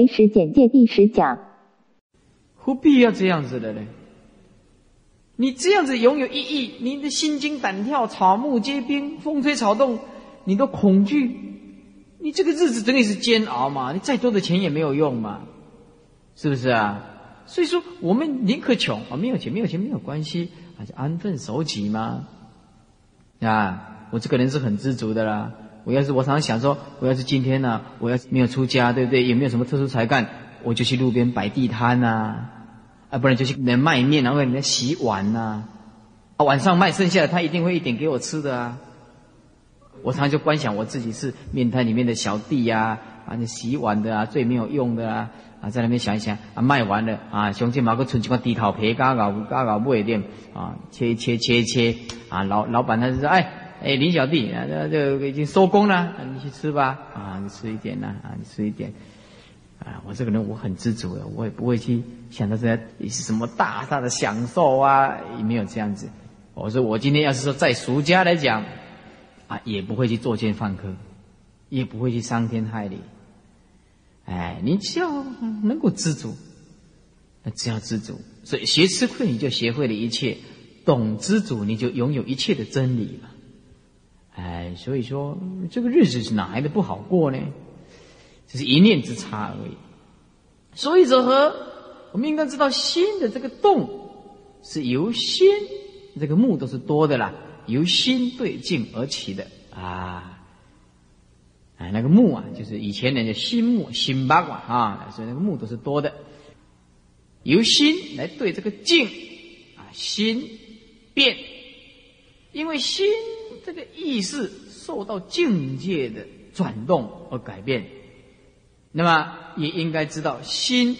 唯识简介第十讲。何必要这样子的呢？你这样子拥有意义，你的心惊胆跳，草木皆兵，风吹草动，你都恐惧，你这个日子等于是煎熬嘛？你再多的钱也没有用嘛？是不是啊？所以说，我们宁可穷啊，没有钱，没有钱没有关系，还是安分守己嘛。啊，我这个人是很知足的啦。我要是我常常想说，我要是今天呢，我要是没有出家，对不对？也没有什么特殊才干，我就去路边摆地摊呐，啊，不然就去人卖面，然后给人家洗碗呐，啊，晚上卖剩下的，他一定会一点给我吃的啊。我常常就观想我自己是面摊里面的小弟呀，啊，你洗碗的啊，最没有用的啊，啊，在那边想一想，啊，卖完了啊，兄弟毛个存几块地头皮，嘎嘎嘎嘎不一定啊，切切切切，啊，老老板他就说，哎。哎，林小弟啊，那就已经收工了，你去吃吧。啊，你吃一点呐，啊，你吃一点。啊，我这个人我很知足的，我也不会去想到这些什么大大的享受啊，也没有这样子。我说我今天要是说在俗家来讲，啊，也不会去作奸犯科，也不会去伤天害理。哎，你只要能够知足，那只要知足，所以学吃亏你就学会了一切，懂知足你就拥有一切的真理了。哎，所以说这个日子是哪来的不好过呢？只是一念之差而已。所以者何？我们应该知道心的这个动是由心，这个目都是多的啦，由心对境而起的啊。哎，那个目啊，就是以前人叫心目、心八卦啊，所以那个目都是多的，由心来对这个境啊，心变，因为心。这个意识受到境界的转动而改变，那么也应该知道，心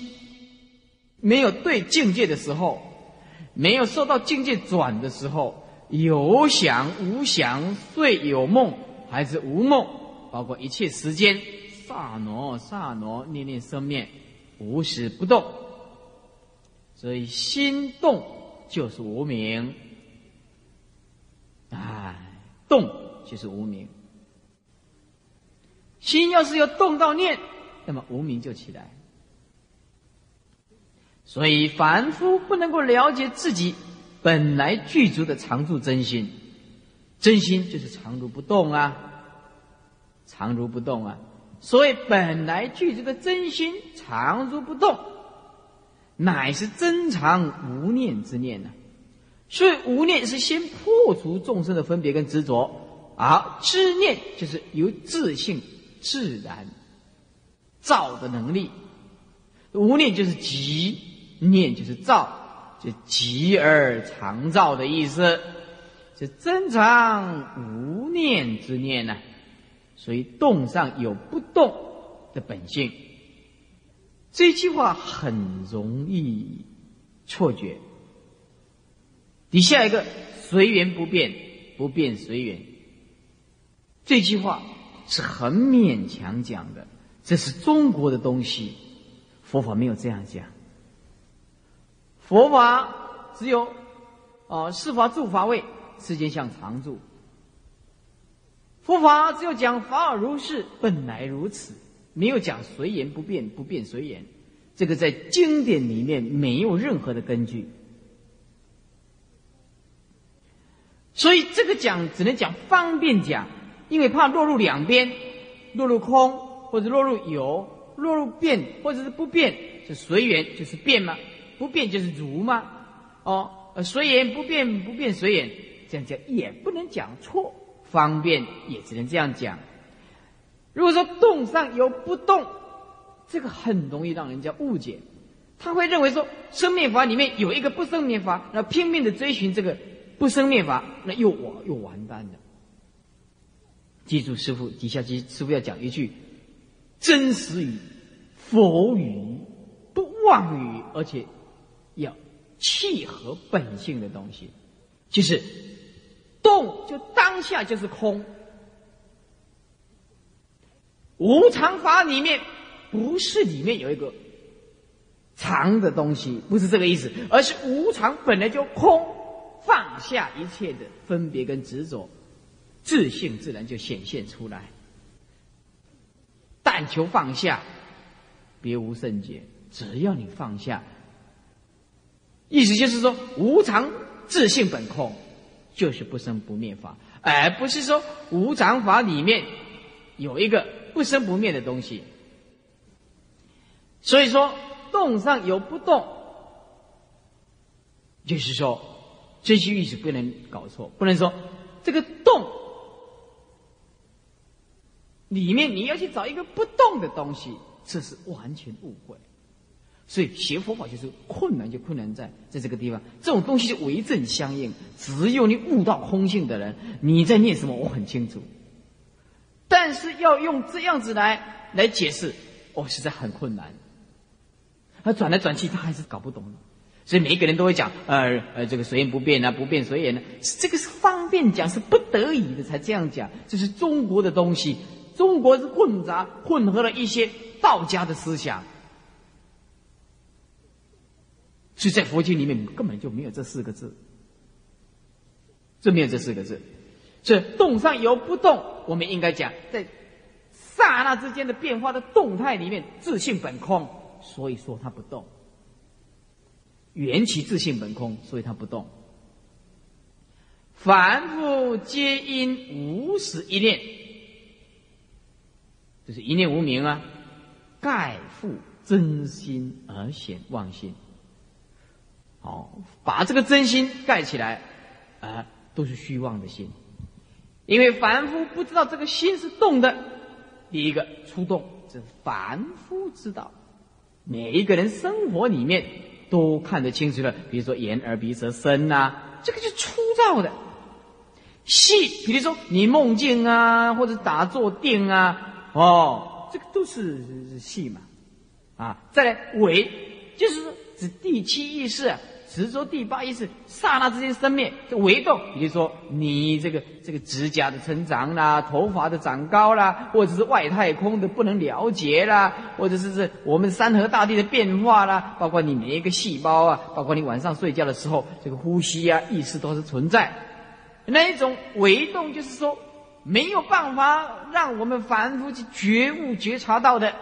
没有对境界的时候，没有受到境界转的时候，有想无想，睡有梦还是无梦，包括一切时间，刹那刹那，念念生灭，无时不动，所以心动就是无名，动就是无名。心要是有动到念，那么无名就起来。所以凡夫不能够了解自己本来具足的常住真心，真心就是常如不动啊，常如不动啊。所以本来具足的真心常如不动，乃是真常无念之念呢。所以无念是先破除众生的分别跟执着，而知念就是由自性自然造的能力。无念就是即，念就是造，就即而常造的意思，是真常无念之念呢。所以动上有不动的本性。这句话很容易错觉。底下一个随缘不变，不变随缘。这句话是很勉强讲的，这是中国的东西，佛法没有这样讲。佛法只有，哦，四法住法位，世间相常住。佛法只有讲法尔如是，本来如此，没有讲随缘不变，不变随缘。这个在经典里面没有任何的根据。所以这个讲只能讲方便讲，因为怕落入两边，落入空或者落入有，落入变或者是不变，是随缘就是变吗？不变就是如吗？哦，随缘不变不变随缘，这样讲也不能讲错，方便也只能这样讲。如果说动上有不动，这个很容易让人家误解，他会认为说生灭法里面有一个不生灭法，那拼命的追寻这个。不生灭法，那又我又完蛋了。记住，师傅底下，记师傅要讲一句真实语、佛语、不妄语，而且要契合本性的东西，就是动就当下就是空。无常法里面不是里面有一个常的东西，不是这个意思，而是无常本来就空。放下一切的分别跟执着，自信自然就显现出来。但求放下，别无圣解。只要你放下，意思就是说，无常自性本空，就是不生不灭法，而不是说无常法里面有一个不生不灭的东西。所以说，动上有不动，就是说，这些意思不能搞错，不能说这个动里面你要去找一个不动的东西，这是完全误会。所以学佛法就是困难，就困难在在这个地方，这种东西就为正相应。只有你悟到空性的人，你在念什么，我很清楚。但是要用这样子来来解释，哦，实在很困难。他转来转去，他还是搞不懂。所以每一个人都会讲，呃呃，这个随缘不变啊，不变随缘呢，这个是方便讲，是不得已的才这样讲。这是中国的东西，中国是混杂混合了一些道家的思想。所以在佛经里面根本就没有这四个字，这没有这四个字。这动上有不动，我们应该讲在刹那之间的变化的动态里面，自性本空，所以说它不动。缘起自性本空，所以它不动。凡夫皆因无始一念，就是一念无明啊，盖复真心而显妄心。好，把这个真心盖起来，啊，都是虚妄的心，因为凡夫不知道这个心是动的。第一个出动，这凡夫知道。每一个人生活里面都看得清楚了，比如说眼耳鼻舌身呐，这个就粗糙的。细，比如说你梦境啊，或者打坐定啊，哦，这个都是细嘛。啊，再来尾，就是指第七意识。执着第八意识，刹那之间生灭，这为动。比如说，你这个这个指甲的成长啦，头发的长高啦，或者是外太空的不能了解啦，或者是是我们山河大地的变化啦，包括你每一个细胞啊，包括你晚上睡觉的时候，这个呼吸啊，意识都是存在。那一种为动，就是说没有办法让我们凡夫去觉悟觉察到的，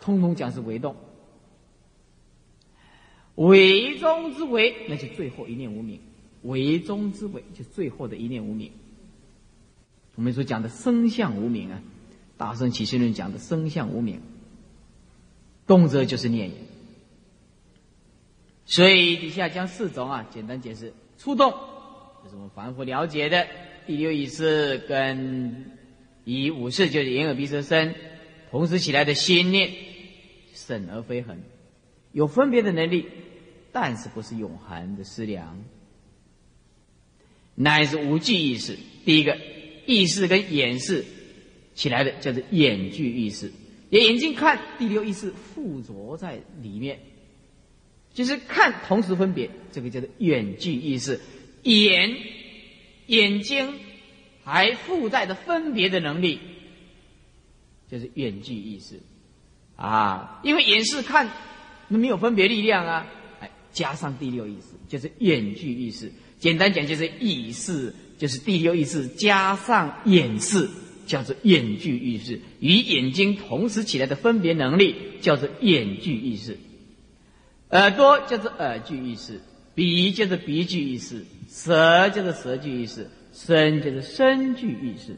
通通讲是为动。为中之为，那就最后一念无名。为中之为，就最后的一念无名。我们所讲的生相无名啊，大圣起心论讲的生相无名，动则就是念。所以底下将四种啊，简单解释：初动，这是我们反复了解的第六意识，跟以五识就是眼耳鼻舌身同时起来的心念，审而非恒，有分别的能力。但是不是永恒的思量，乃是无记意识。第一个意识跟眼识起来的叫做眼具意识，眼睛看第六意识附着在里面，就是看同时分别，这个叫做眼具意识。眼眼睛还附带着分别的能力，就是眼具意识啊，因为眼视看那没有分别力量啊。加上第六意识，就是眼具意识。简单讲，就是意识，就是第六意识加上眼视，叫做眼具意识。与眼睛同时起来的分别能力，叫做眼具意识。耳朵叫做耳具意识，鼻叫做鼻具意识，舌叫做舌具意识，身叫做身具意识。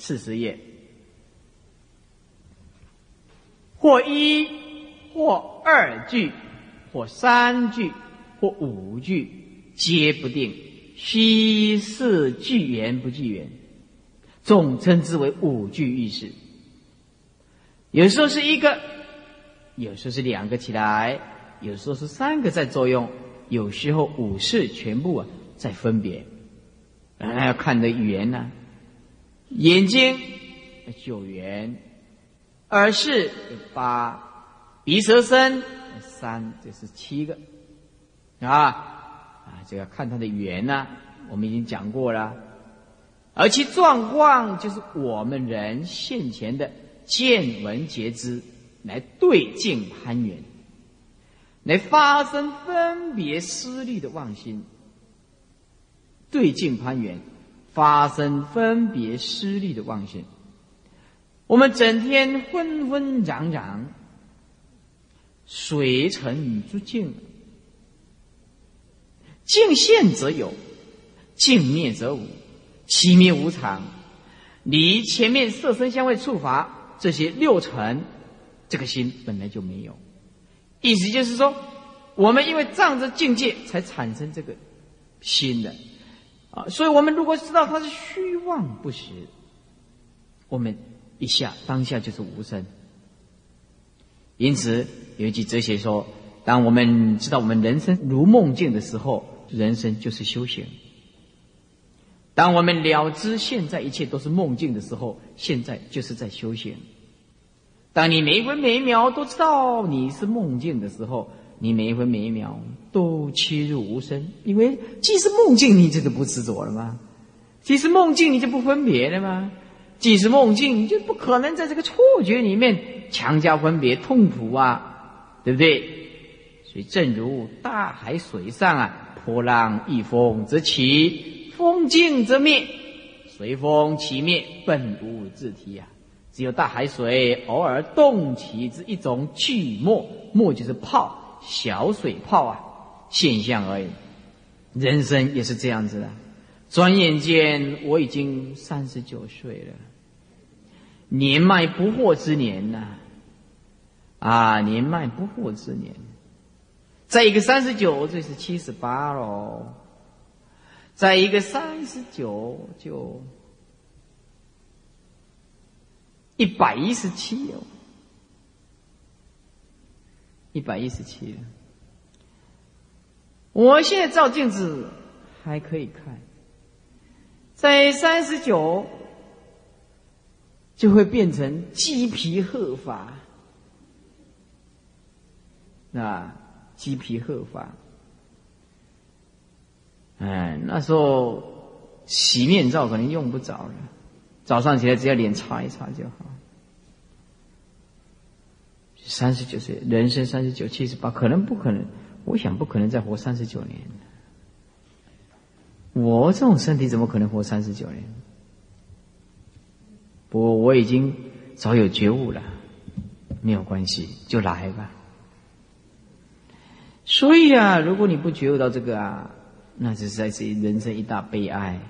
四十页，或一，或二句。或三句，或五句，皆不定。虚是具缘不具缘，总称之为五句意识。有时候是一个，有时候是两个起来，有时候是三个在作用，有时候五事全部啊在分别。还要看的语言呢，眼睛九缘，耳是八，鼻舌身。三，这是七个，啊啊，这个看它的缘呢，我们已经讲过了，而其状况就是我们人现前的见闻觉知，来对镜攀缘，来发生分别思虑的妄心，对镜攀缘，发生分别思虑的妄心，我们整天昏昏攘攘。水沉诸境，境现则有，境灭则无，其灭无常。离前面色身香味触法这些六尘，这个心本来就没有。意思就是说，我们因为仗着境界才产生这个心的啊，所以我们如果知道它是虚妄不实，我们一下当下就是无声。因此有一句哲学说：，当我们知道我们人生如梦境的时候，人生就是修行。当我们了知现在一切都是梦境的时候，现在就是在修行。当你每一分每一秒都知道你是梦境的时候，你每一分每一秒都切入无声，因为既是梦境，你这就不执着了吗？既是梦境，你就不分别了吗？既是梦境，你就不可能在这个错觉里面强加分别、痛苦啊，对不对？所以正如大海水上啊，波浪一风则起。风静则灭，随风起灭，本无自体呀。只有大海水偶尔动起之一种巨沫，沫就是泡，小水泡啊，现象而已。人生也是这样子的。转眼间，我已经三十九岁了，年迈不惑之年呐，啊年迈不惑之年。再一个三十九，这是七十八喽。再一个三十九就一百一十七哦，一百一十七。我现在照镜子还可以看，在三十九就会变成鸡皮鹤发，啊，鸡皮鹤发。哎，那时候洗面皂可能用不着了，早上起来只要脸擦一擦就好。三十九岁，人生三十九、七十八，可能不可能？我想不可能再活三十九年。我这种身体怎么可能活三十九年？不过我已经早有觉悟了，没有关系，就来吧。所以啊，如果你不觉悟到这个啊。那实在是人生一大悲哀，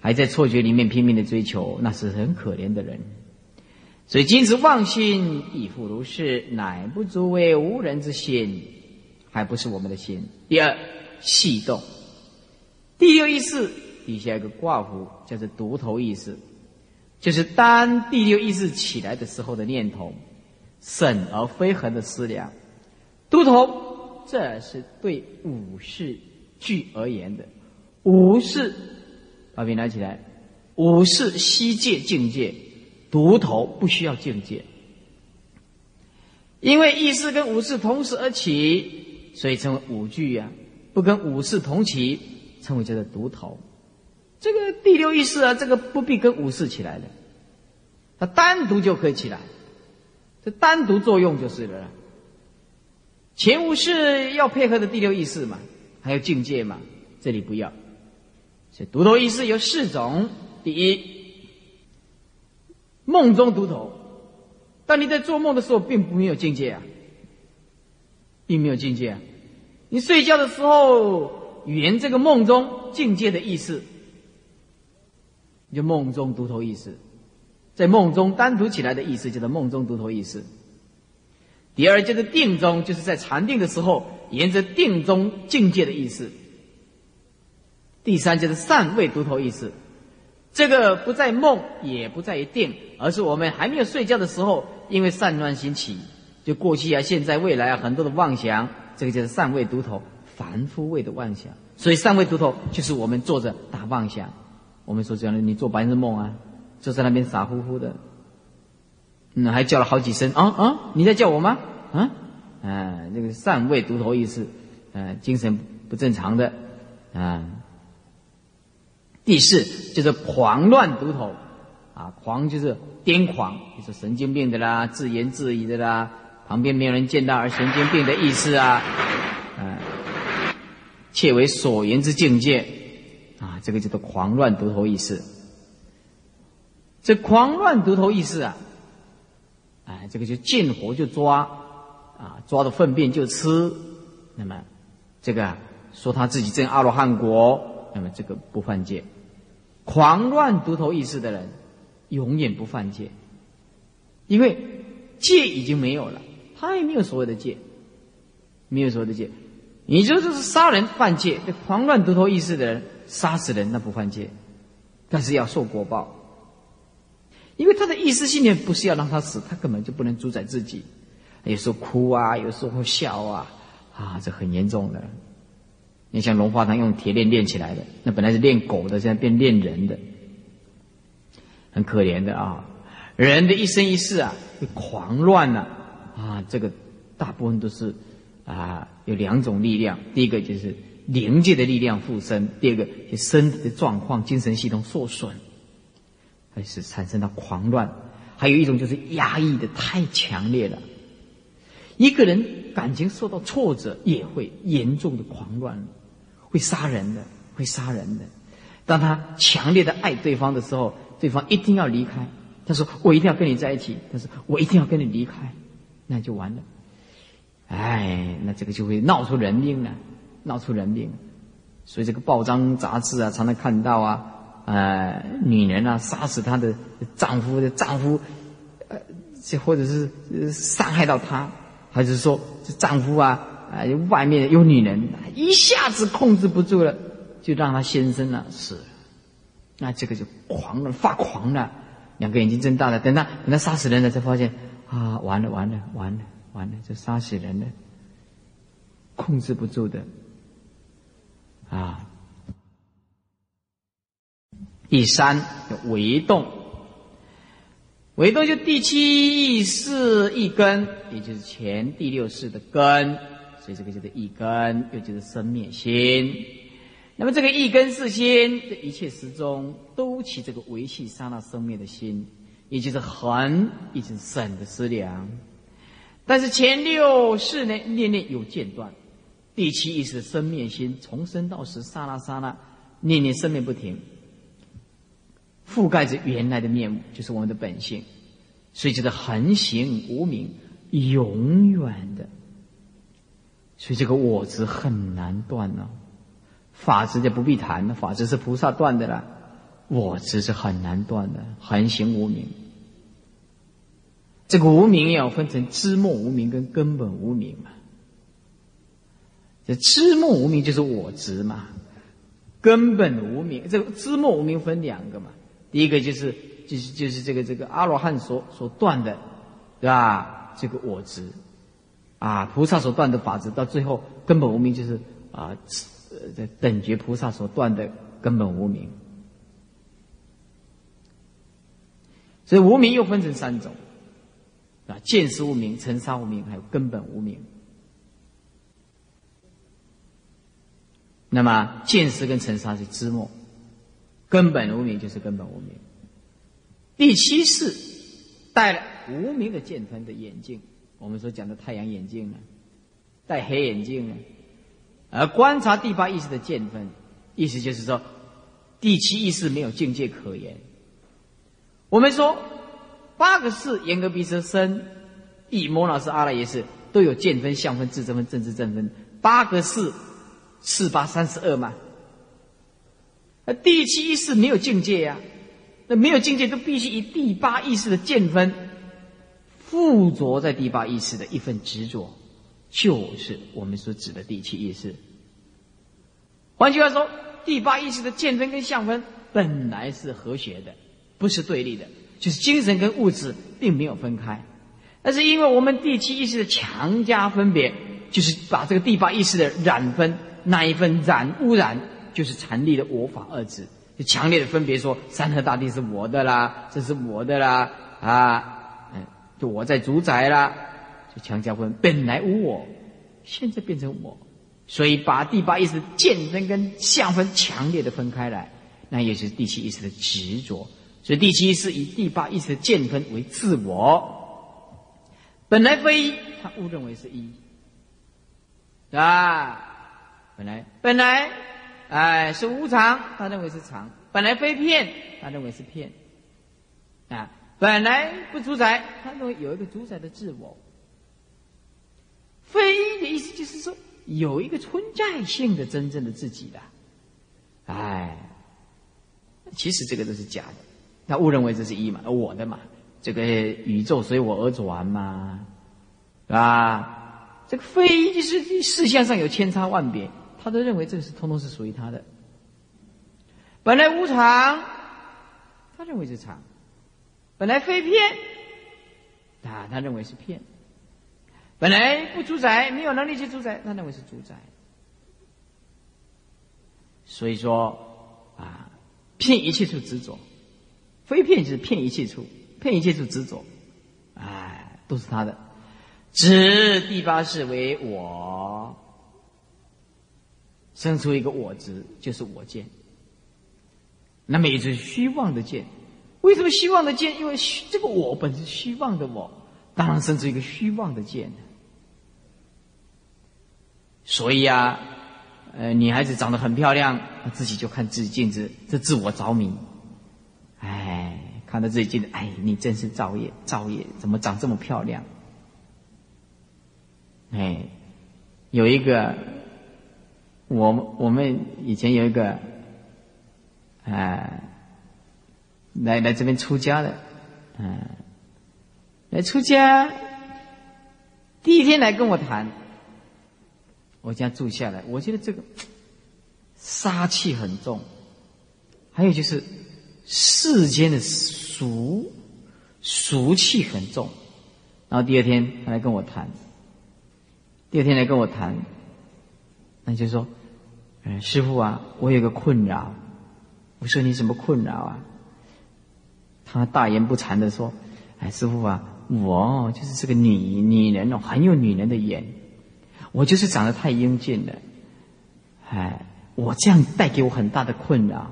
还在错觉里面拼命的追求，那是很可怜的人。所以今此妄心亦复如是，乃不足为无人之心，还不是我们的心。第二，细动。第六意识底下一个挂符，叫做独头意识，就是当第六意识起来的时候的念头，审而非恒的思量。独头，这是对五事。句而言的，五是把笔拿起来，五是西界境界，独头不需要境界，因为意识跟五事同时而起，所以称为五句呀。不跟五事同起，称为叫做独头。这个第六意识啊，这个不必跟五事起来的，它单独就可以起来，这单独作用就是了。前五是要配合的第六意识嘛。还有境界嘛？这里不要。所以独头意识有四种：第一，梦中独头。但你在做梦的时候，并不没有境界啊，并没有境界。啊。你睡觉的时候，圆这个梦中境界的意思，就梦中独头意识，在梦中单独起来的意思，叫做梦中独头意识。第二就是定中，就是在禅定的时候，沿着定中境界的意思。第三就是善位独头意思，这个不在梦，也不在于定，而是我们还没有睡觉的时候，因为善乱心起，就过去啊、现在、未来啊很多的妄想，这个就是善位独头，凡夫位的妄想。所以善位独头就是我们坐着打妄想。我们说这样的，你做白日梦啊，就在那边傻乎乎的。嗯，还叫了好几声啊啊！你在叫我吗？啊，啊，那个善位独头意识，呃，精神不正常的啊。第四就是狂乱独头，啊，狂就是癫狂，就是神经病的啦，自言自语的啦，旁边没有人见到而神经病的意思啊，啊，切为所言之境界，啊，这个叫做狂乱独头意识。这狂乱独头意识啊。哎，这个就见活就抓，啊，抓着粪便就吃，那么这个说他自己证阿罗汉果，那么这个不犯戒。狂乱独头意识的人，永远不犯戒，因为戒已经没有了，他也没有所谓的戒，没有所谓的戒。你说这是杀人犯戒，这狂乱独头意识的人杀死人那不犯戒，但是要受果报，因为他的意识信念不是要让他死，他根本就不能主宰自己，有时候哭啊，有时候笑啊，啊，这很严重的。你像龙华堂用铁链练起来的，那本来是练狗的，现在变练人的，很可怜的啊！人的一生一世啊，会狂乱了啊！这个大部分都是啊，有两种力量：第一个就是灵界的力量附身；第二个就身体的状况、精神系统受损，还是产生了狂乱。还有一种就是压抑的太强烈了，一个人感情受到挫折，也会严重的狂乱。会杀人的，会杀人的。当他强烈的爱对方的时候，对方一定要离开。他说：“我一定要跟你在一起。”他说：“我一定要跟你离开。”那就完了。哎，那这个就会闹出人命了，闹出人命。所以这个报章杂志啊，常常看到啊，呃，女人啊杀死她的丈夫的丈夫，呃，这或者是伤害到她，还是说这丈夫啊？啊，外面有女人，一下子控制不住了，就让她先生呢死了。那这个就狂了，发狂了，两个眼睛睁大了。等他等他杀死人了，才发现啊，完了完了完了完了，就杀死人了，控制不住的啊。第三，为动，为动就第七意识一根，也就是前第六识的根。所以这个叫做一根，又就是生灭心。那么这个一根是心，这一切时中都起这个维系刹那生灭的心，也就是恒，也就是省的思量。但是前六世呢，念念有间断。第七意识生灭心，从生到死，刹那刹那，念念生灭不停，覆盖着原来的面目，就是我们的本性。所以这个恒行无名，永远的。所以这个我执很难断呢，法执就不必谈了，法执是菩萨断的了，我执是很难断的，恒行无名。这个无名要分成知末无名跟根本无名嘛。这知末无名就是我执嘛，根本无名，这个知末无名分两个嘛，第一个就是就是就是这个这个阿罗汉所所断的，对吧？这个我执。啊，菩萨所断的法执，到最后根本无名，就是啊，呃，等觉菩萨所断的根本无名。所以无名又分成三种，啊，见识无名、尘沙无名，还有根本无名。那么见识跟尘沙是知末，根本无名就是根本无名。第七世戴了无名的见分的眼镜。我们所讲的太阳眼镜呢，戴黑眼镜呢，而观察第八意识的见分，意思就是说，第七意识没有境界可言。我们说八个事：严格、鼻舌、身、以、摩老是阿赖耶识，都有见分、相分、智正分、正智正分。八个事，四八三十二嘛。那第七意识没有境界呀，那没有境界都必须以第八意识的见分。附着在第八意识的一份执着，就是我们所指的第七意识。换句话说，第八意识的见分跟相分本来是和谐的，不是对立的，就是精神跟物质并没有分开。那是因为我们第七意识的强加分别，就是把这个第八意识的染分那一份染污染，就是禅立的我法二字，就强烈的分别说山河大地是我的啦，这是我的啦啊。就我在主宰啦，就强加分，本来无我，现在变成我，所以把第八意识的见分跟相分强烈的分开来，那也是第七意识的执着。所以第七意识以第八意识的见分为自我，本来非，他误认为是一，啊，本来本来哎是无常，他认为是常；本来非片，他认为是片，啊。本来不主宰，他认为有一个主宰的自我。非的意思就是说，有一个存在性的真正的自己的。哎，其实这个都是假的，他误认为这是一嘛，我的嘛，这个宇宙随我而转嘛，是吧？这个非就是事项上有千差万别，他都认为这个是通通是属于他的。本来无常，他认为是常；本来非骗，啊，他认为是骗；本来不主宰，没有能力去主宰，他认为是主宰。所以说，啊，骗一切处执着，非骗就是骗一切处，骗一切处执着，哎，都是他的。执第八世为我，生出一个我执，就是我见。那么也是虚妄的见。为什么虚妄的见？因为虚这个我本是虚妄的我，当然生出一个虚妄的见。所以啊。呃，女孩子长得很漂亮，自己就看自己镜子，这自我着迷。哎，看到自己镜子，哎，你真是造业，造业，怎么长这么漂亮？哎，有一个，我我们以前有一个，哎，来来这边出家的，嗯，来出家，第一天来跟我谈。我家住下来，我觉得这个杀气很重，还有就是世间的俗俗气很重。然后第二天他来跟我谈，第二天来跟我谈，那就说：“嗯，师傅啊，我有个困扰。”我说：“你什么困扰啊？”他大言不惭的说：“哎，师傅啊，我就是这个女女人哦，很有女人的眼。”我就是长得太英俊了，哎，我这样带给我很大的困扰。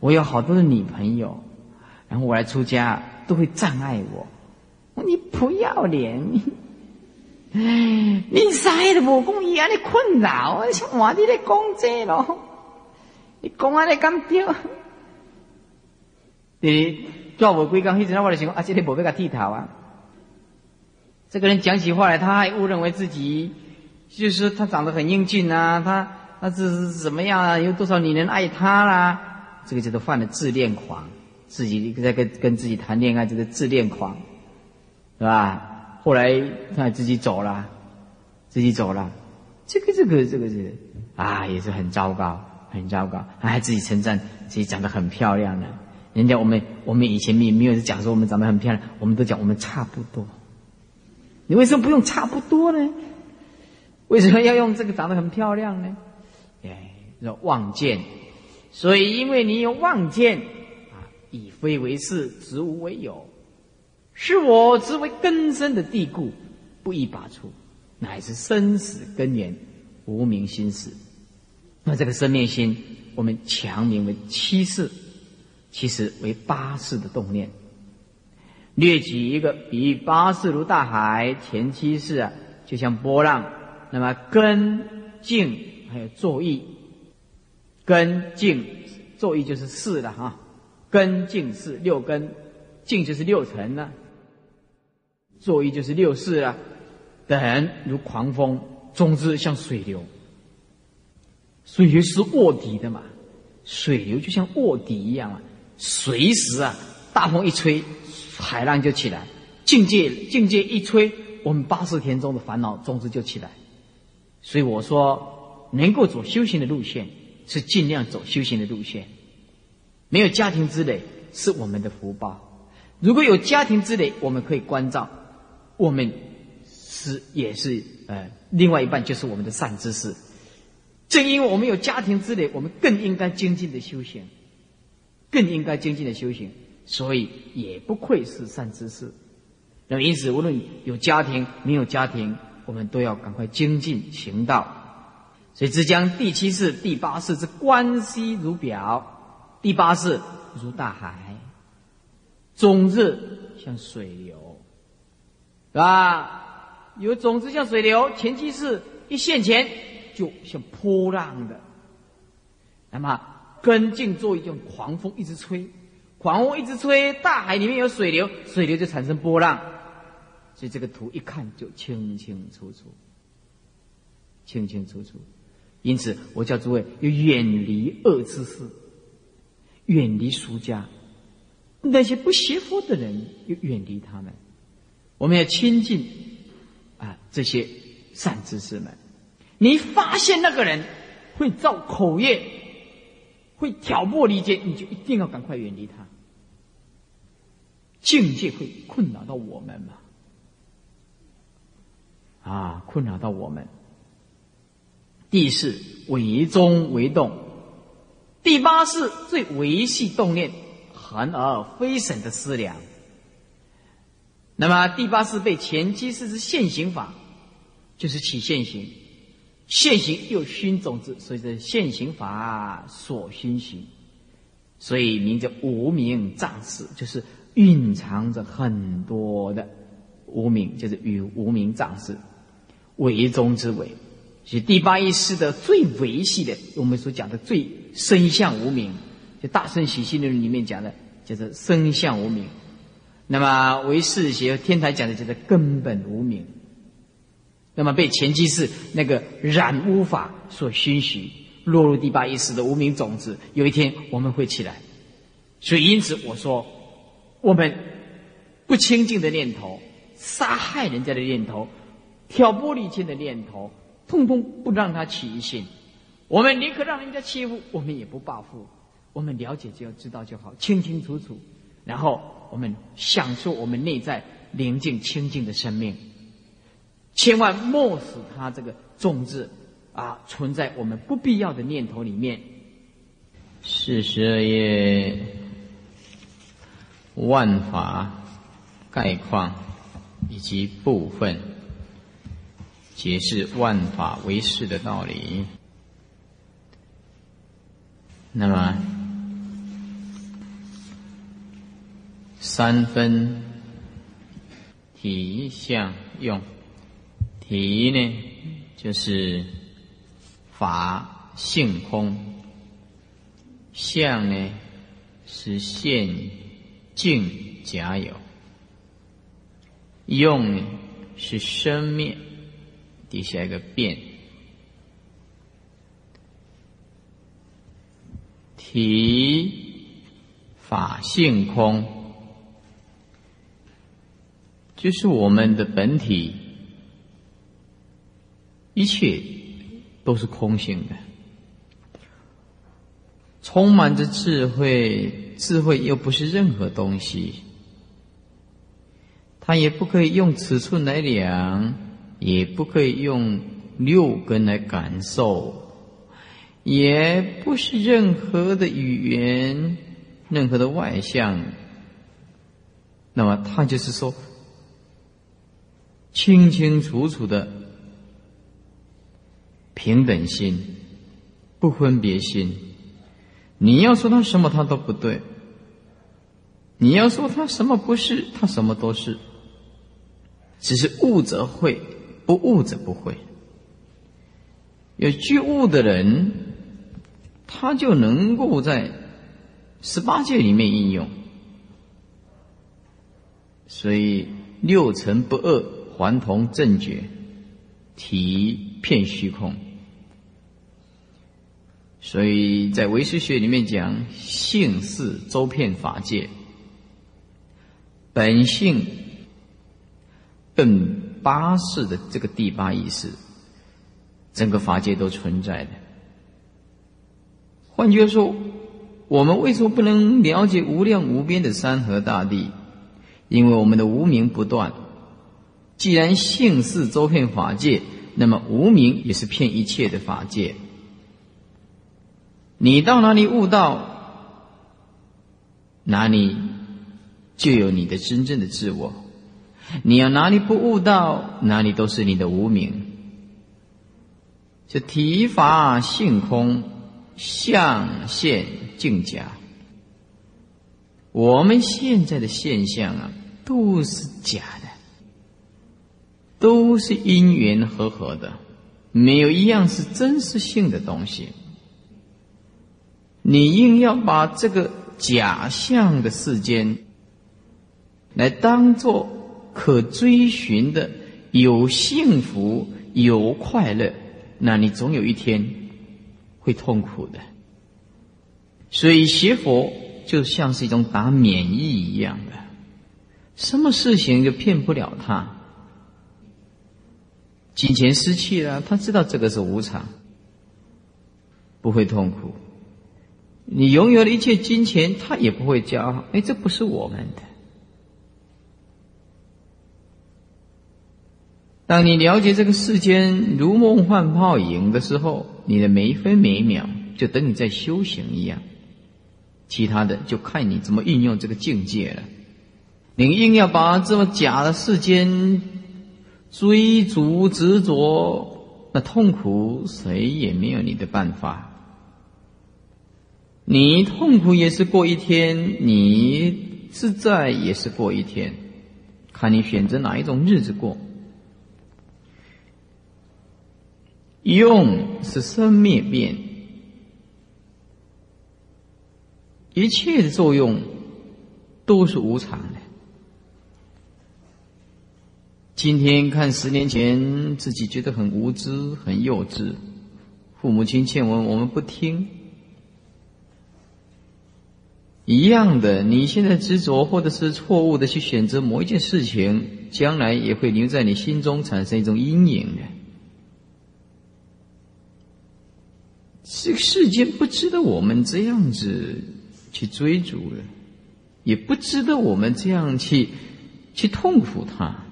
我有好多的女朋友，然后我来出家都会障碍我。你不要脸！你啥都无讲伊安尼困扰，像我你咧讲这咯？你讲安尼咁对？你做无几工，迄阵我就想，啊，这里无要甲剃头啊。这个人讲起话来，他还误认为自己。就是他长得很英俊啊，他他是怎么样啊？有多少女人爱他啦？这个叫做犯了自恋狂，自己在跟跟自己谈恋爱，这个自恋狂，是吧？后来他自己走了，自己走了，这个这个这个是啊，也是很糟糕，很糟糕。他还自己称赞自己长得很漂亮呢。人家我们我们以前没没有讲说我们长得很漂亮，我们都讲我们差不多。你为什么不用差不多呢？为什么要用这个长得很漂亮呢？哎，叫望见，所以因为你有望见啊，以非为是，执无为有，是我之为根深的地固，不易拔出，乃是生死根源，无明心事。那这个生灭心，我们强名为七世，其实为八世的动念。略举一个比喻，八世如大海，前七世啊，就像波浪。那么根茎还有作意，根茎作意就是四了哈，根茎是六根，茎就是六层呢，作意就是六四啊，等如狂风，总之像水流，水流是卧底的嘛，水流就像卧底一样啊，随时啊大风一吹，海浪就起来，境界境界一吹，我们八十天中的烦恼总之就起来。所以我说，能够走修行的路线，是尽量走修行的路线。没有家庭之累，是我们的福报；如果有家庭之累，我们可以关照，我们是也是呃，另外一半就是我们的善知识。正因为我们有家庭之累，我们更应该精进的修行，更应该精进的修行，所以也不愧是善知识。那么因此，无论有家庭没有家庭。我们都要赶快精进行道，所以之将第七世、第八世之关系如表，第八世如大海，终日像水流，是吧？有种子像水流，前期是一线前就像波浪的，那么根茎作用狂风一直吹，狂风一直吹，大海里面有水流，水流就产生波浪。所以这个图一看就清清楚楚，清清楚楚。因此，我叫诸位要远离恶之事，远离俗家，那些不学佛的人，要远离他们。我们要亲近啊这些善知识们。你发现那个人会造口业，会挑拨离间，你就一定要赶快远离他。境界会困扰到我们嘛？啊，困扰到我们。第四，为中为动；第八是最维系动念，含而非省的思量。那么第八是被前期是是现行法，就是起现行，现行又熏种子，所以是现行法所熏行，所以名叫无名障事，就是蕴藏着很多的无名，就是与无名障事为中之为。是第八意识的最维系的，我们所讲的最生相无名，就大圣起心论里面讲的就是生相无名。那么唯识学天台讲的叫做根本无名。那么被前期是那个染污法所熏习，落入第八意识的无名种子，有一天我们会起来。所以因此我说，我们不清净的念头、杀害人家的念头、挑拨离间的念头。通通不让他起疑心，我们宁可让人家欺负，我们也不报复。我们了解就要知道就好，清清楚楚。然后我们享受我们内在宁静清净的生命，千万莫使他这个种子啊存在我们不必要的念头里面。四十二页，万法概况以及部分。解释万法唯识的道理。那么，三分体相用。体呢，就是法性空；相呢，是现境假有；用呢，是生灭。底下一个变，体法性空，就是我们的本体，一切都是空性的，充满着智慧，智慧又不是任何东西，它也不可以用尺寸来量。也不可以用六根来感受，也不是任何的语言、任何的外向。那么，他就是说，清清楚楚的平等心、不分别心。你要说他什么，他都不对；你要说他什么不是，他什么都是。只是悟则会。不悟则不会。有觉悟的人，他就能够在十八界里面应用。所以六尘不二，还同正觉，体片虚空。所以在唯识学里面讲，性是周遍法界，本性本。八世的这个第八意识，整个法界都存在的。换句话说，我们为什么不能了解无量无边的山河大地？因为我们的无名不断。既然性是周遍法界，那么无名也是骗一切的法界。你到哪里悟道，哪里就有你的真正的自我。你要哪里不悟道，哪里都是你的无名。就体法性空，相现境假。我们现在的现象啊，都是假的，都是因缘和合的，没有一样是真实性的东西。你硬要把这个假象的世间来当做。可追寻的有幸福有快乐，那你总有一天会痛苦的。所以学佛就像是一种打免疫一样的，什么事情就骗不了他。金钱失去了，他知道这个是无常，不会痛苦。你拥有了一切金钱，他也不会骄傲。哎，这不是我们的。当你了解这个世间如梦幻泡影的时候，你的每一分每一秒就等你在修行一样。其他的就看你怎么运用这个境界了。你硬要把这么假的世间追逐执着，那痛苦谁也没有你的办法。你痛苦也是过一天，你自在也是过一天，看你选择哪一种日子过。用是生灭变，一切的作用都是无常今天看十年前，自己觉得很无知、很幼稚，父母亲劝我，我们不听。一样的，你现在执着或者是错误的去选择某一件事情，将来也会留在你心中产生一种阴影的。这个世间不值得我们这样子去追逐的，也不值得我们这样去去痛苦它。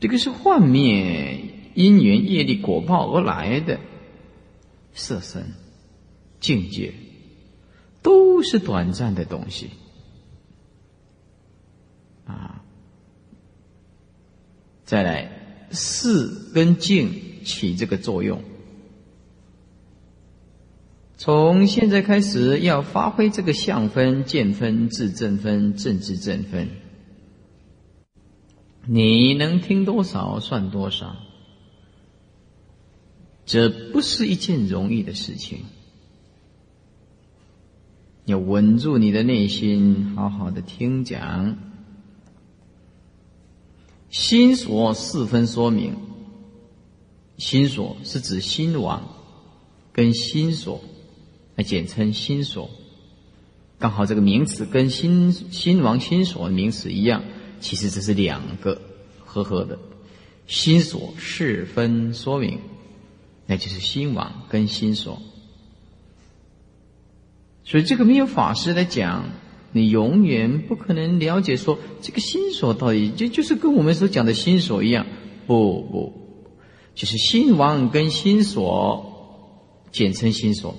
这个是幻灭因缘业力果报而来的色身。境界都是短暂的东西啊！再来，四跟境起这个作用。从现在开始，要发挥这个相分、见分、智正分、正智正分。你能听多少算多少，这不是一件容易的事情。要稳住你的内心，好好的听讲。心所四分说明，心所是指心王跟心所，来简称心所。刚好这个名词跟心心王心所的名词一样，其实这是两个合合的。心所是分说明，那就是心王跟心所。所以，这个没有法师来讲，你永远不可能了解说这个心所到底就就是跟我们所讲的心所一样。不不，就是心王跟心所，简称心所。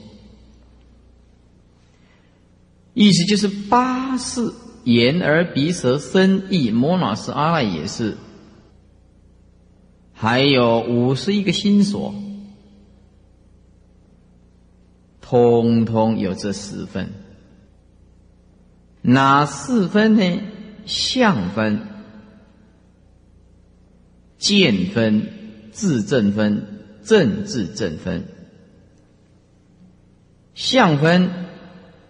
意思就是八四眼耳鼻舌身意摩那斯阿赖也是，还有五十一个心所。通通有这四分，哪四分呢？相分、见分、自正分、正自正分。相分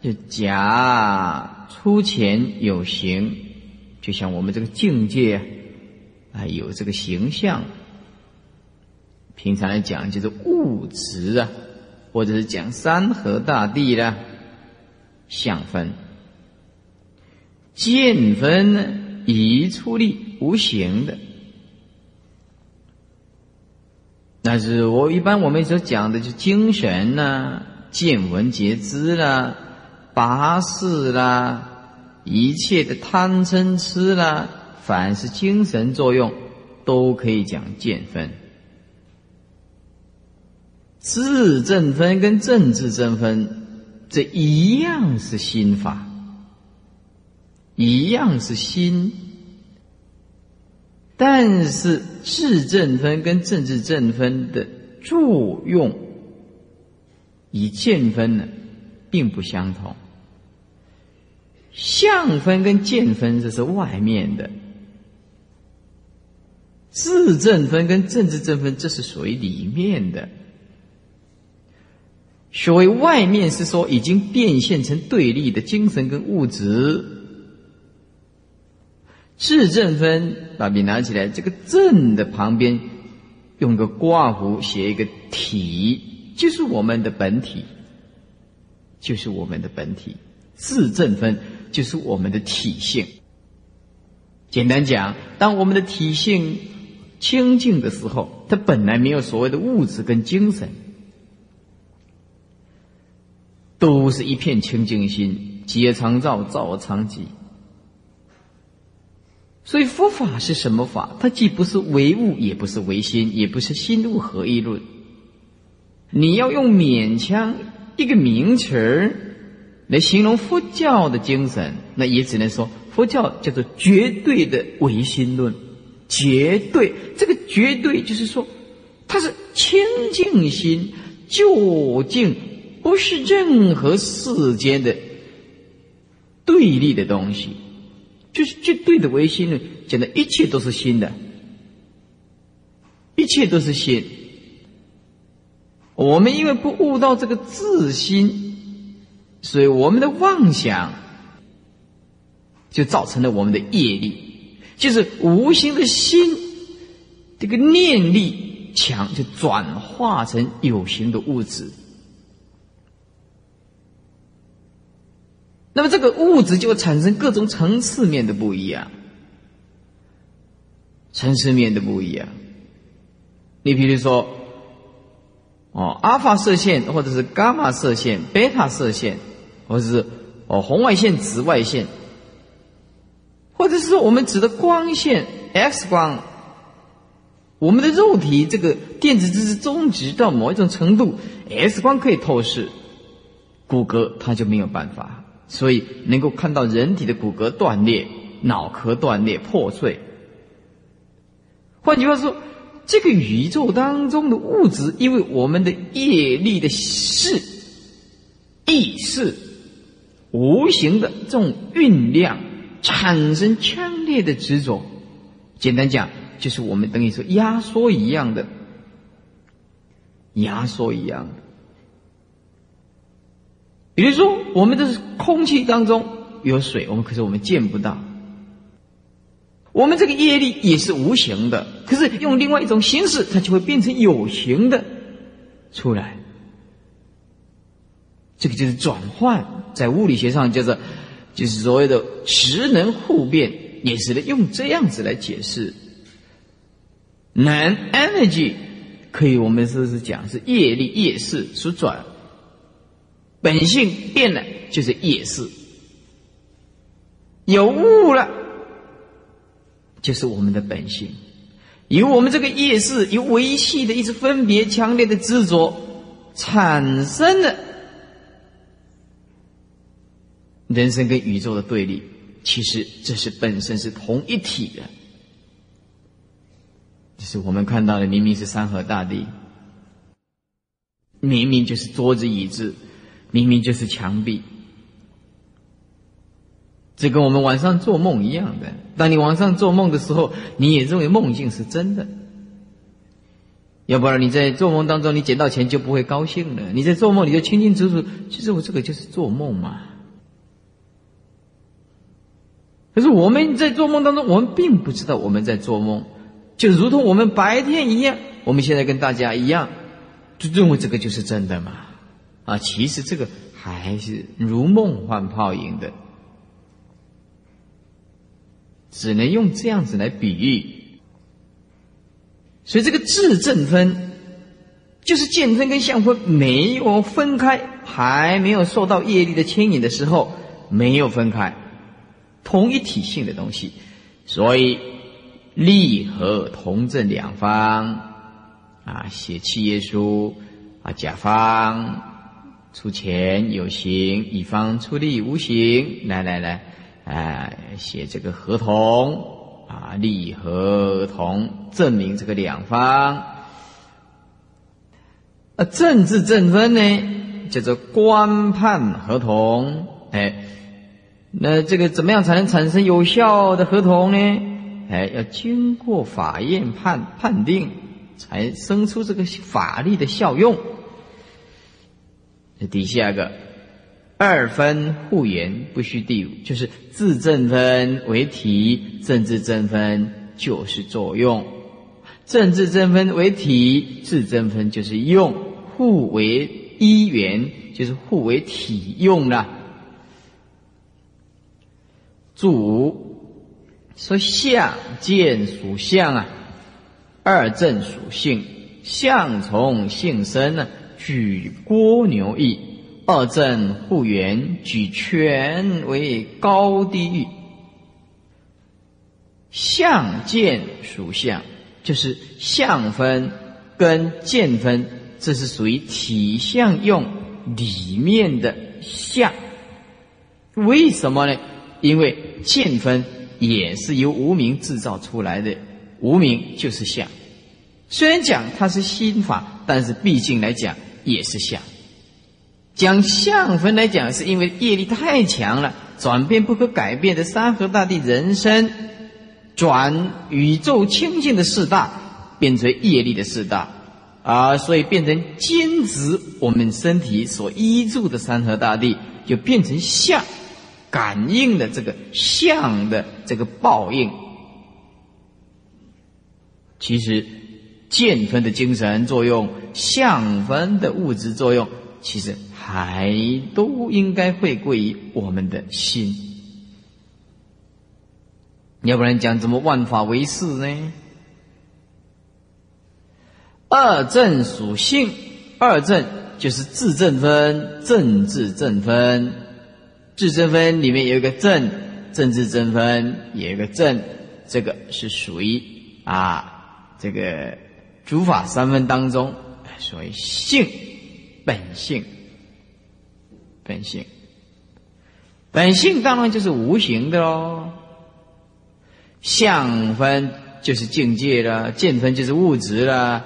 就假出前有形，就像我们这个境界啊，有这个形象。平常来讲，就是物质啊。或者是讲山河大地的相分、见分呢，以出力无形的。但是我一般我们所讲的就精神呐、见闻觉知啦、八识啦、一切的贪嗔痴啦，凡是精神作用，都可以讲见分。自正分跟正智正分，这一样是心法，一样是心，但是智正分跟正智正分的作用，与见分呢，并不相同。相分跟见分这是外面的，自正分跟正智正分这是属于里面的。所谓外面是说已经变现成对立的精神跟物质，自正分把笔拿起来，这个正的旁边用个挂弧写一个体，就是我们的本体，就是我们的本体，自正分就是我们的体性。简单讲，当我们的体性清净的时候，它本来没有所谓的物质跟精神，都是一片清净心，皆常照，照常寂。所以佛法是什么法？它既不是唯物，也不是唯心，也不是心物合一论。你要用勉强一个名词儿来形容佛教的精神，那也只能说佛教叫做绝对的唯心论。绝对，这个绝对就是说，它是清净心，究竟不是任何世间的对立的东西。就是绝对的唯心论，讲的一切都是心的，一切都是心。我们因为不悟到这个自心，所以我们的妄想就造成了我们的业力，就是无形的心，这个念力强，就转化成有形的物质。那么这个物质就会产生各种层次面的不一样，层次面的不一样。你比如说，哦，阿法射线，或者是伽马射线、贝塔射线，或者是哦红外线、紫外线，或者是说我们指的光线 X 光，我们的肉体这个电子知识终极到某一种程度，X 光可以透视，骨骼它就没有办法。所以能够看到人体的骨骼断裂、脑壳断裂、破碎。换句话说，这个宇宙当中的物质，因为我们的业力的势、意识、无形的这种酝酿，产生强烈的执着。简单讲，就是我们等于说压缩一样的，压缩一样的。比如说，我们的空气当中有水，我们可是我们见不到。我们这个业力也是无形的，可是用另外一种形式，它就会变成有形的出来。这个就是转换，在物理学上叫做，就是所谓的职能互变，也是用这样子来解释。能 energy 可以，我们说是讲是业力业势所转。本性变了，就是业事；有物了，就是我们的本性。由我们这个业事，由维系的一直分别强烈的执着，产生了人生跟宇宙的对立。其实这是本身是同一体的，就是我们看到的，明明是山河大地，明明就是桌子椅子。明明就是墙壁，这跟我们晚上做梦一样的。当你晚上做梦的时候，你也认为梦境是真的。要不然你在做梦当中，你捡到钱就不会高兴了。你在做梦，你就清清楚楚，其实我这个就是做梦嘛。可是我们在做梦当中，我们并不知道我们在做梦，就如同我们白天一样。我们现在跟大家一样，就认为这个就是真的嘛。啊，其实这个还是如梦幻泡影的，只能用这样子来比喻。所以这个质正分，就是见分跟相分没有分开，还没有受到业力的牵引的时候，没有分开，同一体性的东西。所以利和同正两方啊，写契约书啊，甲方。出钱有形，乙方出力无形。来来来，哎，写这个合同啊，利合同证明这个两方。啊，政治正分呢，叫做官判合同。哎，那这个怎么样才能产生有效的合同呢？哎，要经过法院判判定，才生出这个法律的效用。底下个二分互言，不需第五，就是自正分为体，政治正分就是作用。政治正分为体，智正分就是用，互为一元，就是互为体用了。主说相见属相啊，二正属性，相从性生呢，举蜗牛义，二正互圆，举权为高低域。相见属相，就是相分跟见分，这是属于体相用里面的相。为什么呢？因为见分也是由无名制造出来的，无名就是相。虽然讲它是心法，但是毕竟来讲也是相。讲相分来讲，是因为业力太强了，转变不可改变的山河大地人生。转宇宙清净的四大，变成业力的四大，啊，所以变成坚持我们身体所依住的山河大地，就变成相，感应的这个相的这个报应。其实见分的精神作用，相分的物质作用，其实还都应该会归于我们的心。要不然讲怎么万法唯识呢？二正属性，二正就是自正分、正自正分。自正分里面有一个正，政治正分有一个正，这个是属于啊这个诸法三分当中，所谓性本性本性本性当然就是无形的喽。相分就是境界了，见分就是物质了。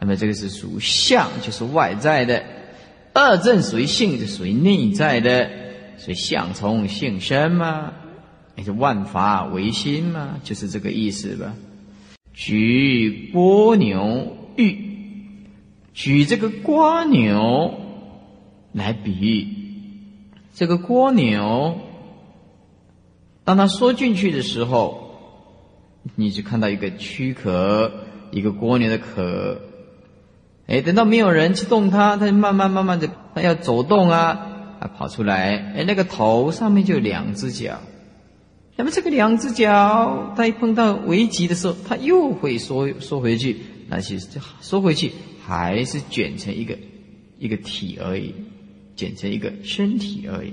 那么这个是属相，就是外在的；二正属于性，就属于内在的。所以相从性生嘛，也就万法唯心嘛，就是这个意思吧。举蜗牛喻，举这个蜗牛来比喻，这个蜗牛，当它缩进去的时候。你只看到一个躯壳，一个蜗牛的壳，哎，等到没有人去动它，它就慢慢慢慢的，它要走动啊，啊，跑出来，哎，那个头上面就两只脚，那么这个两只脚，它一碰到危急的时候，它又会缩缩回去，那其实就缩回去还是卷成一个一个体而已，卷成一个身体而已。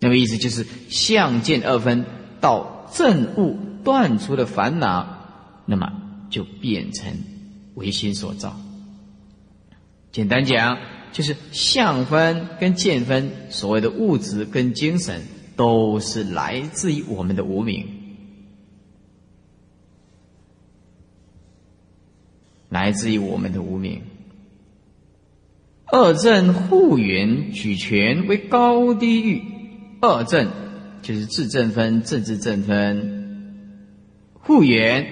那么意思就是相见二分到。正悟断除了烦恼，那么就变成唯心所造。简单讲，就是相分跟见分，所谓的物质跟精神，都是来自于我们的无名，来自于我们的无名。二正互圆，举权为高低欲。二正。就是自正分、政治正分互缘，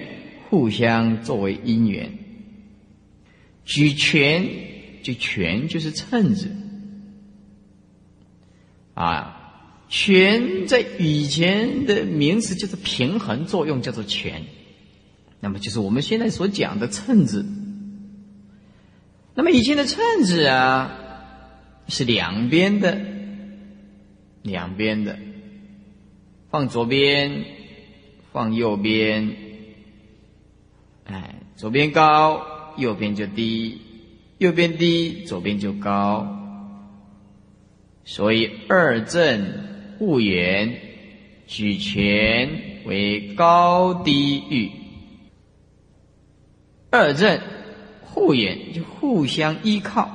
互相作为因缘。举权就权就是称子啊，权在以前的名词就是平衡作用，叫做权。那么就是我们现在所讲的称子。那么以前的称子啊，是两边的，两边的。放左边，放右边，哎，左边高，右边就低；右边低，左边就高。所以二正互圆，举拳为高低域。二正互圆就互相依靠。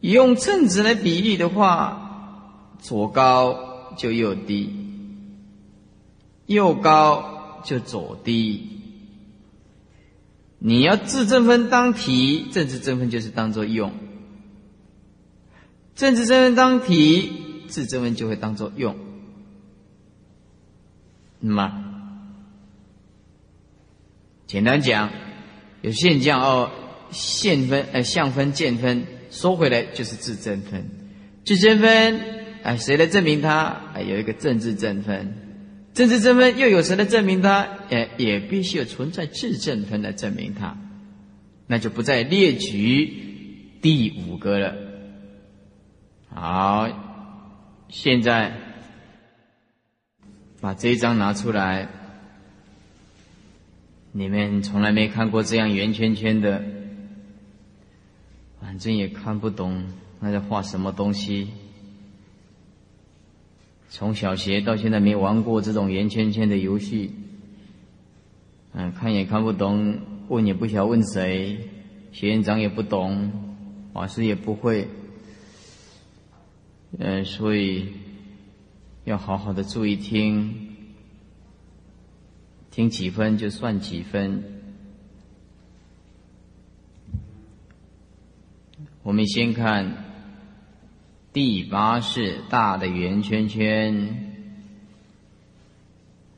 用正子来比喻的话。左高就右低，右高就左低。你要自正分当体，政治正分就是当做用；政治正分当体，自正分就会当做用。那么，简单讲，有现象哦，现分呃相分见分，收回来就是自正分，自正分。哎，谁来证明它？哎，有一个政治正分，正知正分又有谁来证明它？也也必须有存在质正分来证明它。那就不再列举第五个了。好，现在把这一张拿出来。你们从来没看过这样圆圈圈的，反正也看不懂，那在画什么东西？从小学到现在没玩过这种圆圈圈的游戏，嗯，看也看不懂，问也不晓问谁，学院长也不懂，老师也不会，嗯，所以要好好的注意听。听几分就算几分。我们先看第八式大的圆圈圈。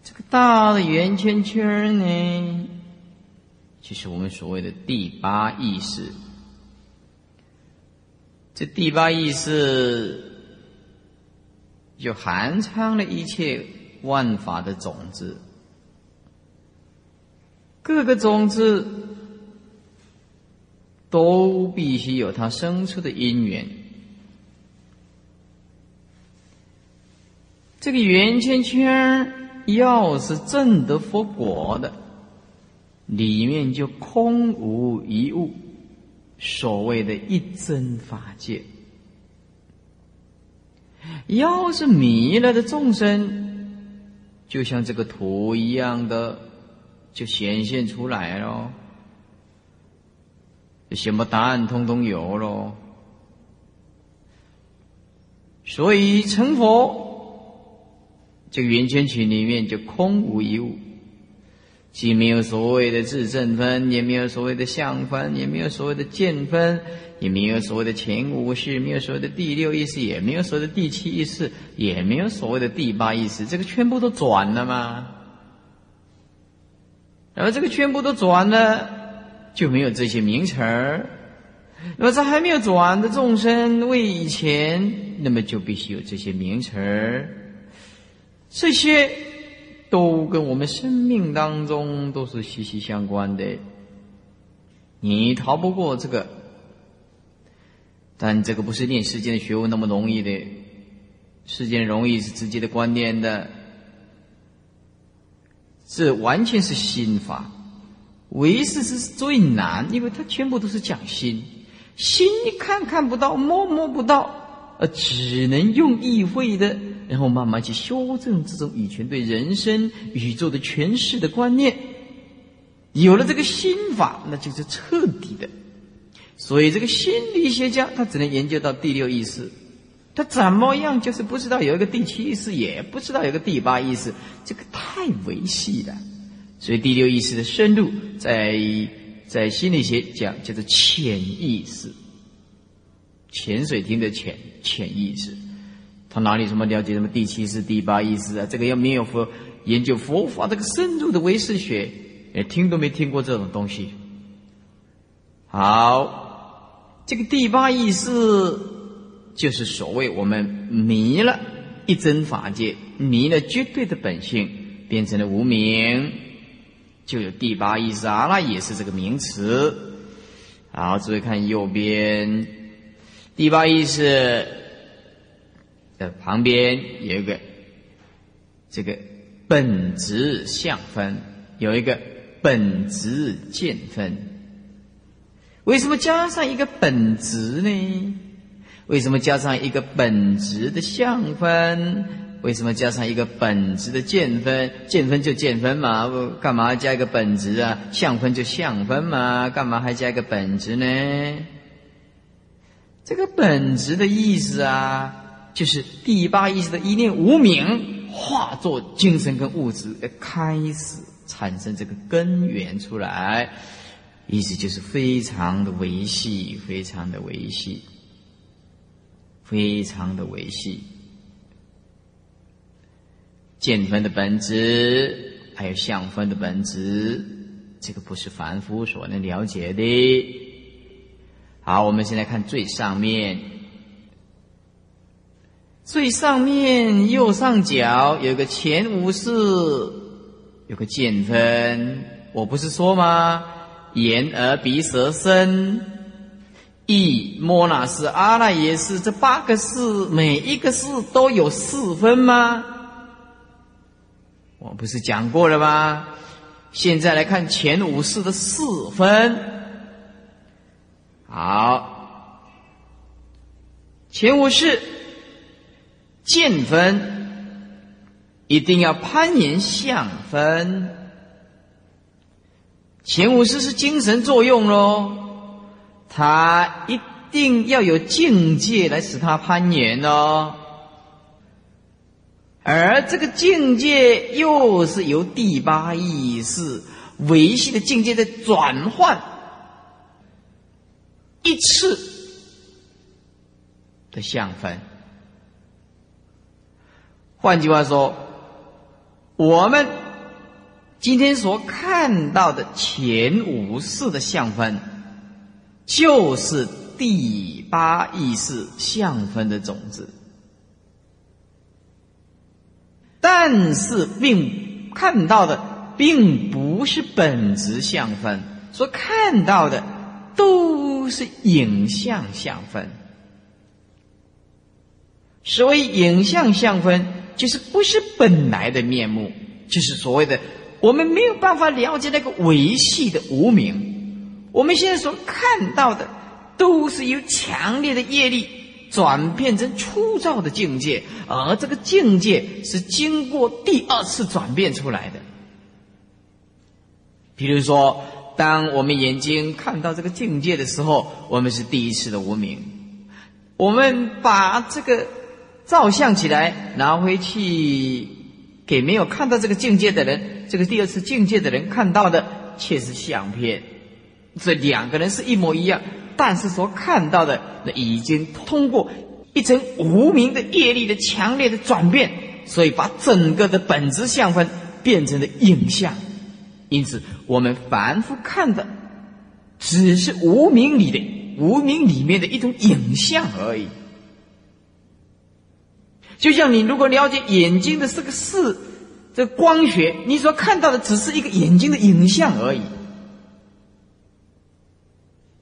这个大的圆圈圈呢，就是我们所谓的第八意识。这第八意识就含藏了一切万法的种子。各个种子都必须有它生出的因缘。这个圆圈圈要是证得佛果的，里面就空无一物，所谓的一真法界。要是迷了的众生，就像这个图一样的。就显现出来喽，什么答案通通有喽。所以成佛，这个圆圈群里面就空无一物，既没有所谓的自证分，也没有所谓的相分，也没有所谓的见分，也没有所谓的前五识，没有所谓的第六意识，也没有所谓的第七意识，也没有所谓的第八意识，这个全部都转了吗？然后这个全部都转了，就没有这些名词儿。那么在还没有转的众生为以前，那么就必须有这些名词儿。这些都跟我们生命当中都是息息相关的。你逃不过这个，但这个不是念世间的学问那么容易的。世间容易是直接的观念的。这完全是心法，唯识是最难，因为它全部都是讲心，心你看看不到，摸摸不到，呃，只能用意会的，然后慢慢去修正这种以前对人生、宇宙的诠释的观念。有了这个心法，那就是彻底的。所以，这个心理学家他只能研究到第六意识。他怎么样？就是不知道有一个第七意识，也不知道有个第八意识，这个太维系了。所以第六意识的深入，在在心理学讲叫做潜意识，潜水艇的潜潜意识。他哪里什么了解什么第七识、第八意识啊？这个要没有佛研究佛法这个深入的唯识学，也听都没听过这种东西。好，这个第八意识。就是所谓我们迷了一真法界，迷了绝对的本性，变成了无名，就有第八意识啊，那也是这个名词。好，注意看右边，第八意识旁边有一个这个本质相分，有一个本质见分。为什么加上一个本质呢？为什么加上一个本质的相分？为什么加上一个本质的见分？见分就见分嘛，干嘛加一个本质啊？相分就相分嘛，干嘛还加一个本质呢？这个本质的意思啊，就是第八意识的一念无名化作精神跟物质，开始产生这个根源出来，意思就是非常的维系，非常的维系。非常的维系，见分的本质，还有相分的本质，这个不是凡夫所能了解的。好，我们现在看最上面，最上面右上角有个前无事，有个见分。我不是说吗？眼、耳、鼻、舌、身，意、摩那是阿赖耶识，这八个事，每一个事都有四分吗？我不是讲过了吗？现在来看前五世的四分。好，前五世见分，一定要攀岩相分。前五世是精神作用喽，它一定要有境界来使它攀岩哦。而这个境界又是由第八意识维系的境界在转换一次的相分。换句话说，我们今天所看到的前五世的相分，就是第八意识相分的种子。但是，并看到的并不是本质相分，所看到的都是影像相分。所谓影像相分，就是不是本来的面目，就是所谓的我们没有办法了解那个维系的无名。我们现在所看到的，都是由强烈的业力。转变成粗糙的境界，而这个境界是经过第二次转变出来的。比如说，当我们眼睛看到这个境界的时候，我们是第一次的无名。我们把这个照相起来，拿回去给没有看到这个境界的人，这个第二次境界的人看到的却是相片。这两个人是一模一样。但是所看到的，那已经通过一层无名的业力的强烈的转变，所以把整个的本质相分变成了影像。因此，我们反复看的，只是无名里的无名里面的一种影像而已。就像你如果了解眼睛的这个视，这个光学，你所看到的只是一个眼睛的影像而已。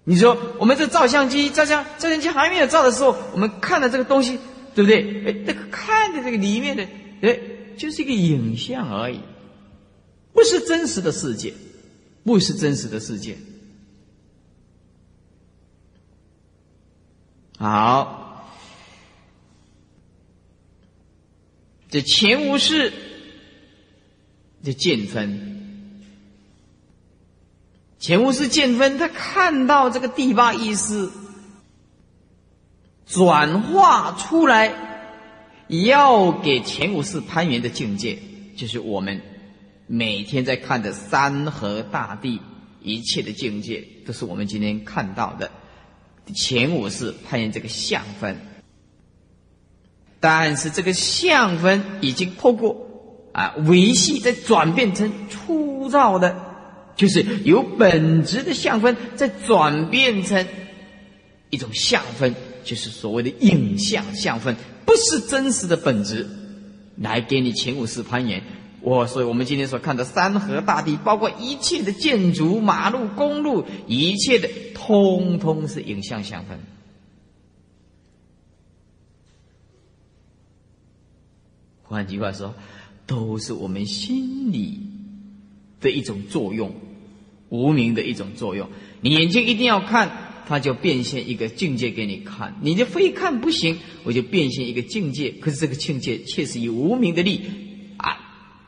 你说我们这照相机、照相照相机还没有照的时候，我们看的这个东西，对不对？哎，这个看的这个里面的，哎，就是一个影像而已，不是真实的世界，不是真实的世界。好，这前无事，这见分。前无事见分，他看到这个第八意识转化出来，要给前五世攀缘的境界，就是我们每天在看的山河大地一切的境界，都是我们今天看到的前五世攀缘这个相分。但是这个相分已经透过啊维系，再转变成粗糙的。就是由本质的相分，再转变成一种相分，就是所谓的影像相分，不是真实的本质，来给你前五世攀岩。我所以，我们今天所看的山河大地，包括一切的建筑、马路、公路，一切的，通通是影像相分。换句话说，都是我们心理的一种作用。无名的一种作用，你眼睛一定要看，它就变现一个境界给你看；你就非看不行，我就变现一个境界。可是这个境界却是以无名的力啊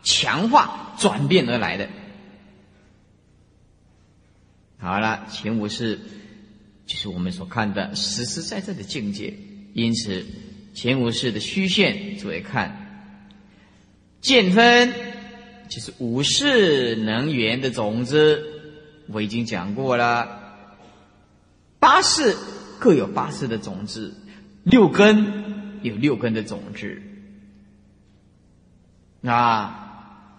强化转变而来的。好了，前五是就是我们所看的实实在在的境界，因此前五世的虚线，诸位看见分。就是五世能源的种子。我已经讲过了，八世各有八世的种子，六根有六根的种子，啊，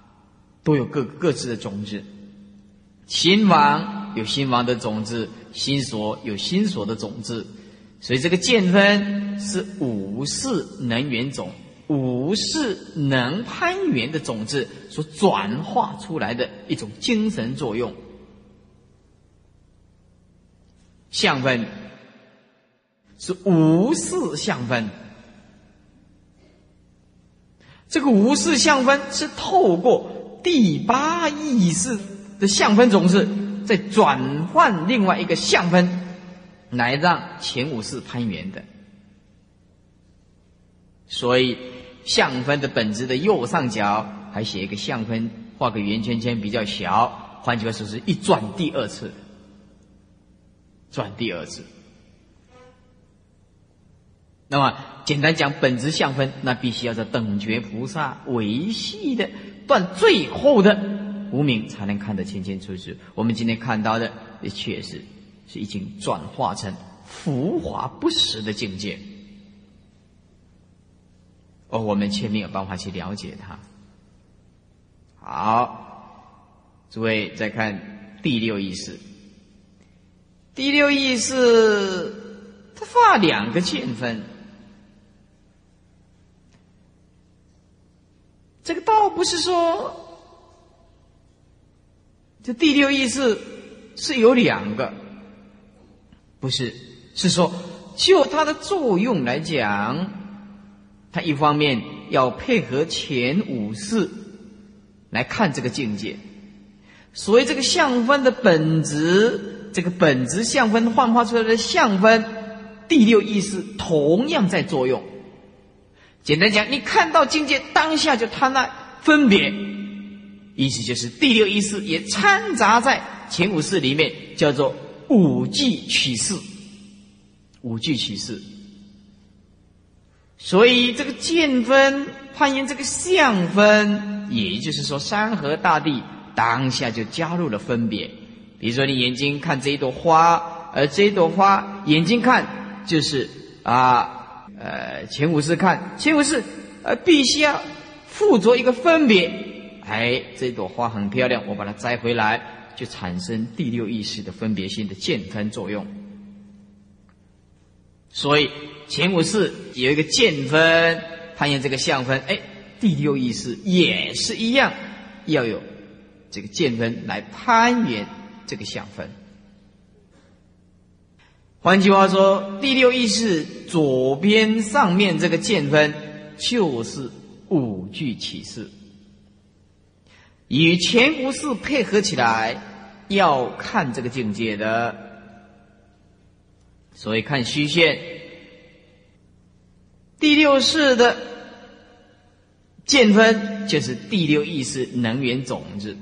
都有各各自的种子。心王有心王的种子，心所有心所的种子，所以这个见分是五世能源种，五世能攀缘的种子所转化出来的一种精神作用。相分是无事相分，这个无事相分是透过第八意识的相分种子，在转换另外一个相分，来让前五世攀缘的。所以相分的本质的右上角还写一个相分，画个圆圈圈比较小，换句话说是一转第二次。转第二次，那么简单讲，本质相分，那必须要在等觉菩萨维系的断最后的无名，才能看得清清楚楚。我们今天看到的，也确实是已经转化成浮华不实的境界。哦，我们却没有办法去了解它。好，诸位再看第六意识。第六意识，它发两个见分，这个倒不是说，这第六意识是有两个，不是，是说就它的作用来讲，他一方面要配合前五世来看这个境界，所以这个相分的本质。这个本质相分幻化出来的相分，第六意识同样在作用。简单讲，你看到境界当下就贪爱分别，意思就是第六意识也掺杂在前五识里面，叫做五句取事。五句取事。所以这个见分判言这个相分，也就是说山河大地当下就加入了分别。比如说，你眼睛看这一朵花，而这一朵花眼睛看就是啊，呃，前五世看前五世，呃，必须要附着一个分别。哎，这朵花很漂亮，我把它摘回来，就产生第六意识的分别心的见分作用。所以前五世有一个见分，攀岩这个相分，哎，第六意识也是一样，要有这个见分来攀岩。这个相分，换句话说，第六意识左边上面这个见分，就是五句起示，与前五式配合起来，要看这个境界的。所以看虚线，第六世的见分，就是第六意识能源种子。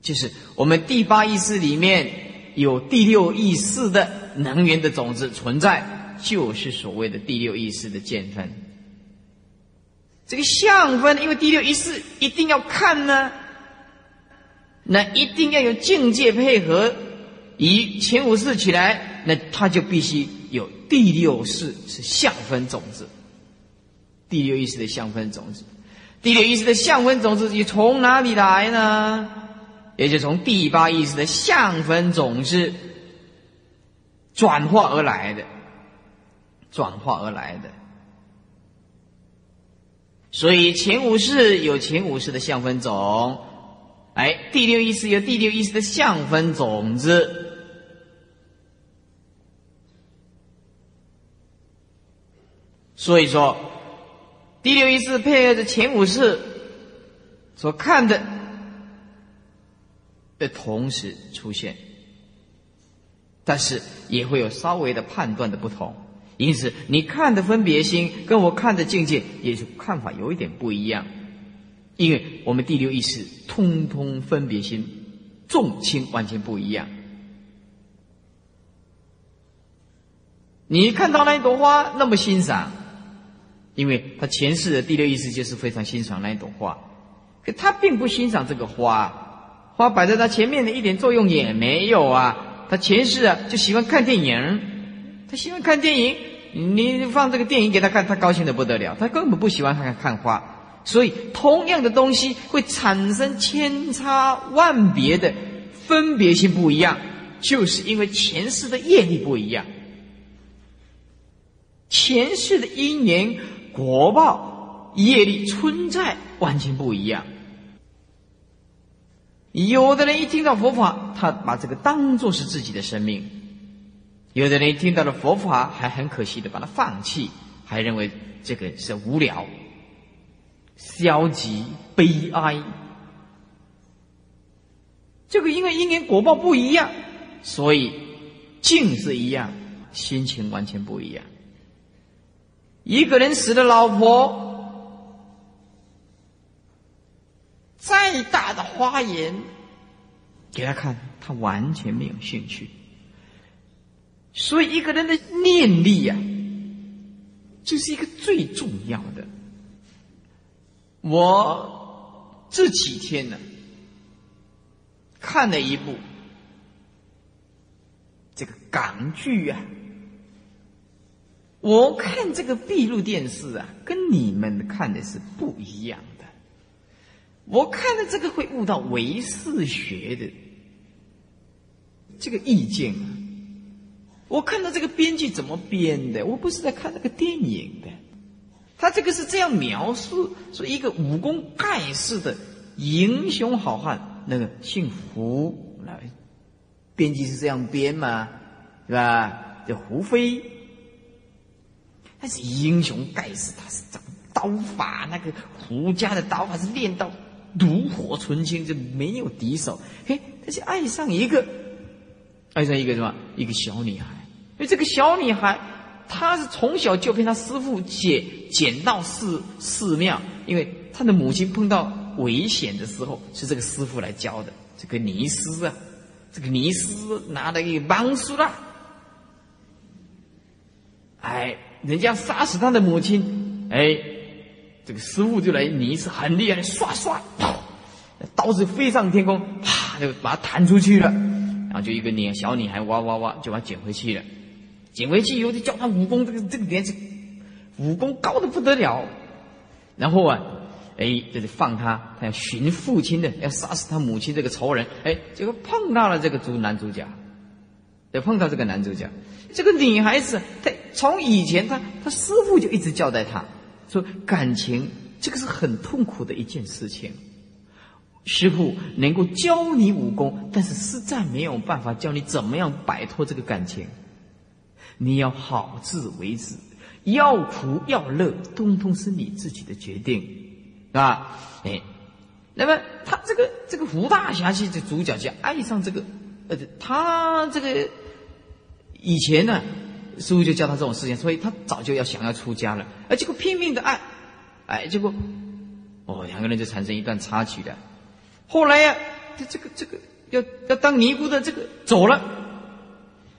就是我们第八意识里面有第六意识的能源的种子存在，就是所谓的第六意识的见分。这个相分，因为第六意识一定要看呢，那一定要有境界配合，以前五识起来，那它就必须有第六识是相分种子，第六意识的相分种子，第六意识的相分种子你从哪里来呢？也就从第八意识的相分种子转化而来的，转化而来的。所以前五世有前五世的相分种，哎，第六意识有第六意识的相分种子。所以说，第六意识配合着前五世所看的。的同时出现，但是也会有稍微的判断的不同，因此你看的分别心跟我看的境界也是看法有一点不一样，因为我们第六意识通通分别心重轻完全不一样。你看到那一朵花那么欣赏，因为他前世的第六意识就是非常欣赏那一朵花，可他并不欣赏这个花。花摆在他前面的一点作用也没有啊！他前世啊就喜欢看电影，他喜欢看电影，你放这个电影给他看，他高兴的不得了。他根本不喜欢看看花，所以同样的东西会产生千差万别的分别性不一样，就是因为前世的业力不一样。前世的因缘果报业力存在完全不一样。有的人一听到佛法，他把这个当做是自己的生命；有的人一听到了佛法，还很可惜的把它放弃，还认为这个是无聊、消极、悲哀。这个因为因缘果报不一样，所以境是一样，心情完全不一样。一个人死了老婆，再大的花园给他看，他完全没有兴趣。所以一个人的念力呀，就是一个最重要的。我这几天呢，看了一部这个港剧啊。我看这个闭路电视啊，跟你们看的是不一样的。我看的这个会悟到唯识学的这个意见啊。我看到这个编剧怎么编的，我不是在看那个电影的。他这个是这样描述：说一个武功盖世的英雄好汉，那个姓胡，来，编辑是这样编嘛，是吧？叫胡飞。他是英雄盖世，他是掌刀法，那个胡家的刀法是练到炉火纯青，就没有敌手。嘿，他就爱上一个，爱上一个什么？一个小女孩。因为这个小女孩，她是从小就被她师傅捡捡到寺寺庙，因为她的母亲碰到危险的时候，是这个师傅来教的。这个尼斯啊，这个尼斯拿了一个帮书啦，哎。人家杀死他的母亲，哎，这个师傅就来泥是很厉害的，唰唰，刀子飞上天空，啪就把他弹出去了，然后就一个女小女孩哇哇哇就把他捡回去了，捡回去以后就教他武功，这个这个点是武功高的不得了，然后啊，哎，这就放他，他要寻父亲的，要杀死他母亲这个仇人，哎，结果碰到了这个主男主角，就碰到这个男主角。这个女孩子，她从以前，他他师傅就一直交代他，说感情这个是很痛苦的一件事情。师傅能够教你武功，但是实在没有办法教你怎么样摆脱这个感情。你要好自为之，要苦要乐，通通是你自己的决定，是吧？哎，那么他这个这个胡大侠戏的主角就爱上这个，呃，他这个。以前呢，师傅就教他这种事情，所以他早就要想要出家了，而结果拼命的爱，哎，结果哦，两个人就产生一段插曲的。后来呀，这这个这个要要当尼姑的这个走了，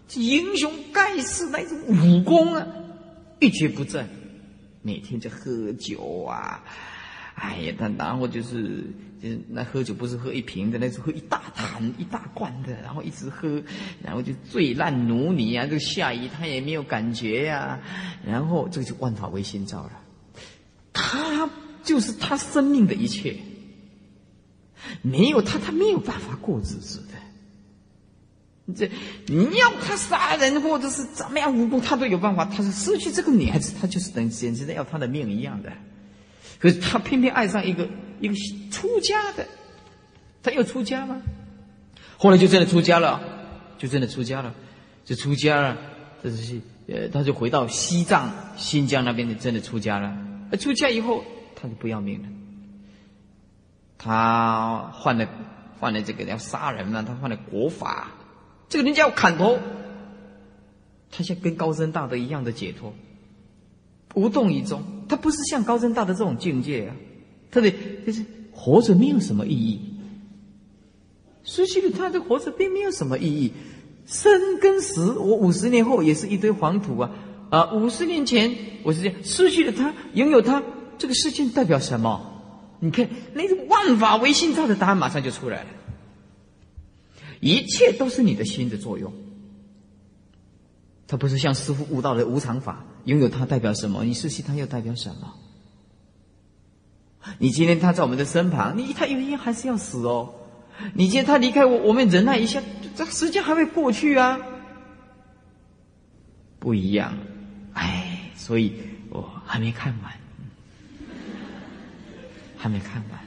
这英雄盖世那种武功啊，一蹶不振，每天就喝酒啊。哎呀，他然后就是，那喝酒不是喝一瓶的，那是喝一大坛、一大罐的，然后一直喝，然后就醉烂奴泥啊，这个下雨他也没有感觉呀，然后这个就万法唯心造了，他就是他生命的一切，没有他，他没有办法过日子的。这你要他杀人或者是怎么样无辜，他都有办法。他是失去这个女孩子，他就是等简直的要他的命一样的。可是他偏偏爱上一个一个出家的，他又出家了，后来就真的出家了，就真的出家了，就出家了，这是呃，他就回到西藏、新疆那边的，真的出家了。出家以后，他就不要命了，他换了换了这个要杀人了，他换了国法，这个人家要砍头，他像跟高僧大德一样的解脱。无动于衷，他不是像高僧大的这种境界啊，他的就是活着没有什么意义，失去了他的活着并没有什么意义，生跟死，我五十年后也是一堆黄土啊啊！五十年前我是这样，失去了他，拥有他，这个事情代表什么？你看那个万法唯心造的答案马上就出来了，一切都是你的心的作用。他不是像师傅悟道的无常法，拥有它代表什么？你失去它又代表什么？你今天他在我们的身旁，你他有一天还是要死哦。你今天他离开我，我们忍耐一下，这时间还会过去啊。不一样，哎，所以我还没看完，还没看完。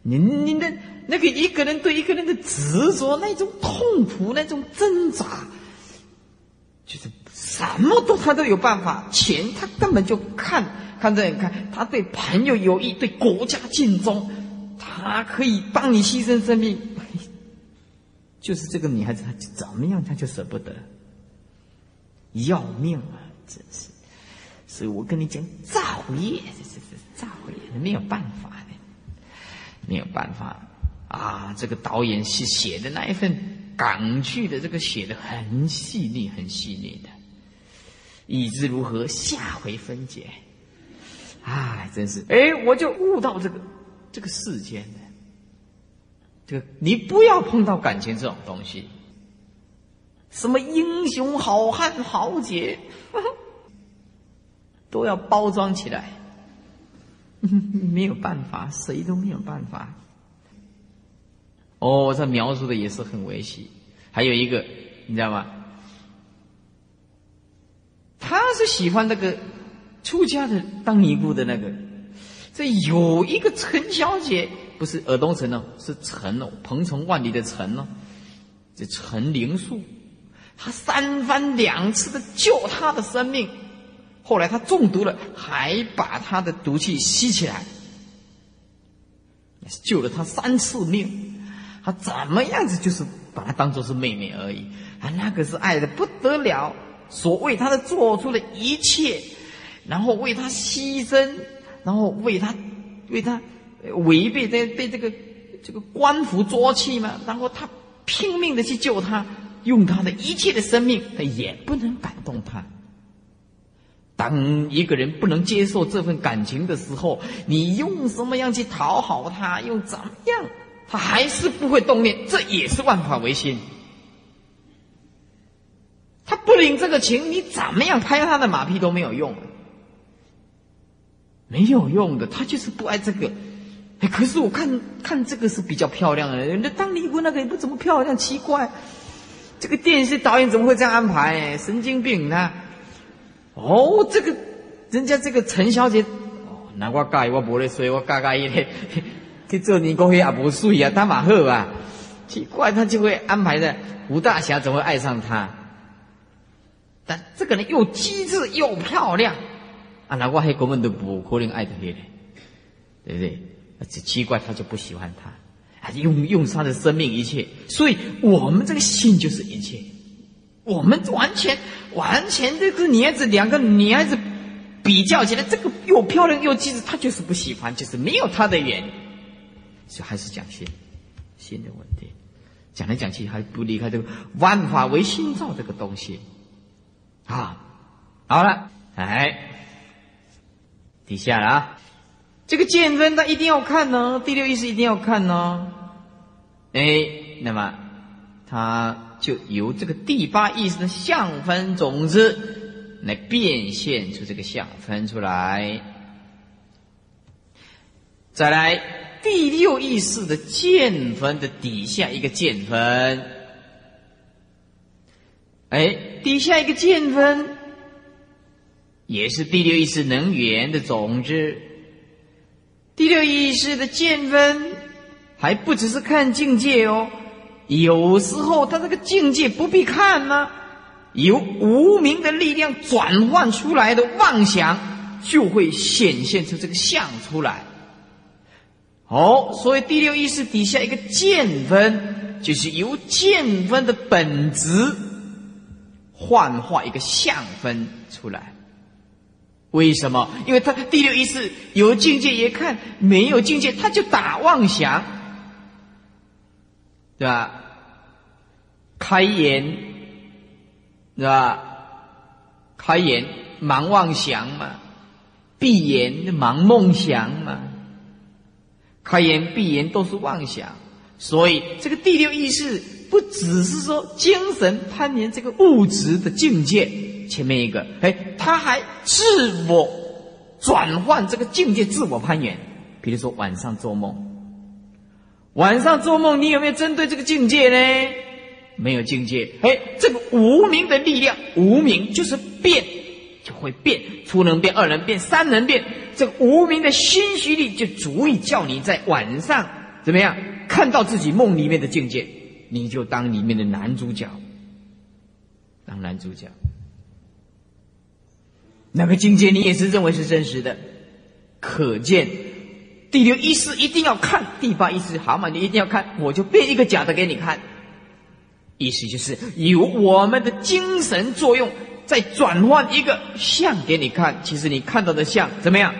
你你的那个一个人对一个人的执着，那种痛苦，那种挣扎，就是什么都他都有办法。钱他根本就看看这看，他对朋友有益，对国家尽忠，他可以帮你牺牲生命。就是这个女孩子，她怎么样，她就舍不得，要命啊！真是，所以我跟你讲，造业，这这这造业，没有办法的，没有办法啊！这个导演是写的那一份港剧的，这个写的很细腻，很细腻的。已知如何？下回分解。哎，真是，哎，我就悟到这个这个世间的。这个你不要碰到感情这种东西，什么英雄好汉豪杰，都要包装起来，没有办法，谁都没有办法。哦，这描述的也是很危险。还有一个，你知道吗？他是喜欢那个出家的当尼姑的那个，这有一个陈小姐。不是尔东城哦，是陈哦，鹏程万里的陈哦，这陈灵素，他三番两次的救他的生命，后来他中毒了，还把他的毒气吸起来，救了他三次命，他怎么样子就是把他当做是妹妹而已，啊，那个是爱的不得了，所谓他的做出了一切，然后为他牺牲，然后为他为他。违背这被这个这个官府捉去嘛，然后他拼命的去救他，用他的一切的生命，他也不能感动他。当一个人不能接受这份感情的时候，你用什么样去讨好他，用怎么样，他还是不会动念，这也是万法唯心。他不领这个情，你怎么样拍他的马屁都没有用，没有用的，他就是不爱这个。可是我看看这个是比较漂亮的，那当尼姑那个也不怎么漂亮，奇怪，这个电视导演怎么会这样安排？神经病呢？哦，这个人家这个陈小姐，哦，难怪介我无咧睡，我介介意咧 去做尼姑也不睡啊，他马后啊，奇怪，他就会安排的吴大侠怎么会爱上他？但这个人又机智又漂亮，啊，那我还根本都不可能爱得起对不对？这奇怪，他就不喜欢他，啊，用用他的生命一切，所以我们这个心就是一切，我们完全完全这个女孩子两个女孩子比较起来，这个又漂亮又机智，他就是不喜欢，就是没有他的缘，所以还是讲心，心的问题，讲来讲去还不离开这个万法唯心造这个东西，啊，好了，哎，底下了啊。这个见分，他一定要看呢。第六意识一定要看呢。哎，那么他就由这个第八意识的相分种子来变现出这个相分出来。再来，第六意识的见分的底下一个见分，哎，底下一个见分，也是第六意识能源的种子。第六意识的见分，还不只是看境界哦。有时候他这个境界不必看呢，由无名的力量转换出来的妄想，就会显现出这个相出来。哦，所以第六意识底下一个见分，就是由见分的本质幻化一个相分出来。为什么？因为他第六意识有境界也看，没有境界他就打妄想，对吧？开眼，对吧？开眼盲妄想嘛，闭眼盲梦想嘛。开眼闭眼都是妄想，所以这个第六意识不只是说精神攀岩这个物质的境界。前面一个，哎，他还自我转换这个境界，自我攀岩。比如说晚上做梦，晚上做梦，你有没有针对这个境界呢？没有境界，哎，这个无名的力量，无名就是变，就会变，初能变，二能变，三能变。这个无名的心虚力就足以叫你在晚上怎么样看到自己梦里面的境界，你就当里面的男主角，当男主角。那个境界你也是认为是真实的，可见第六意识一定要看，第八意识好嘛，你一定要看，我就变一个假的给你看。意思就是由我们的精神作用，再转换一个像给你看。其实你看到的像怎么样，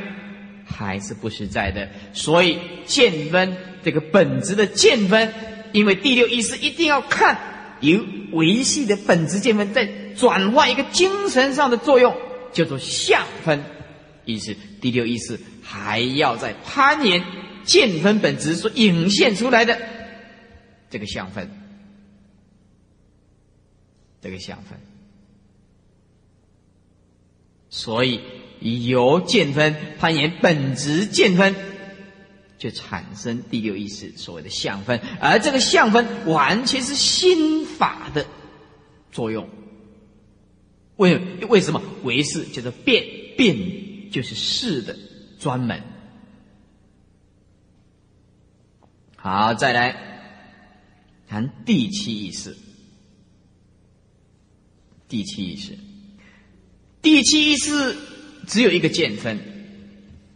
还是不实在的。所以见分这个本质的见分，因为第六意识一定要看，由维系的本质见分，在转化一个精神上的作用，叫做相分。意思第六意识还要在攀岩见分本质所引现出来的这个相分。这个相分，所以由见分攀岩本质见分，就产生第六意识所谓的相分，而这个相分完全是心法的作用。为为什么为是叫做变变就是事的专门？好，再来谈第七意识。第七意识，第七意识只有一个见分，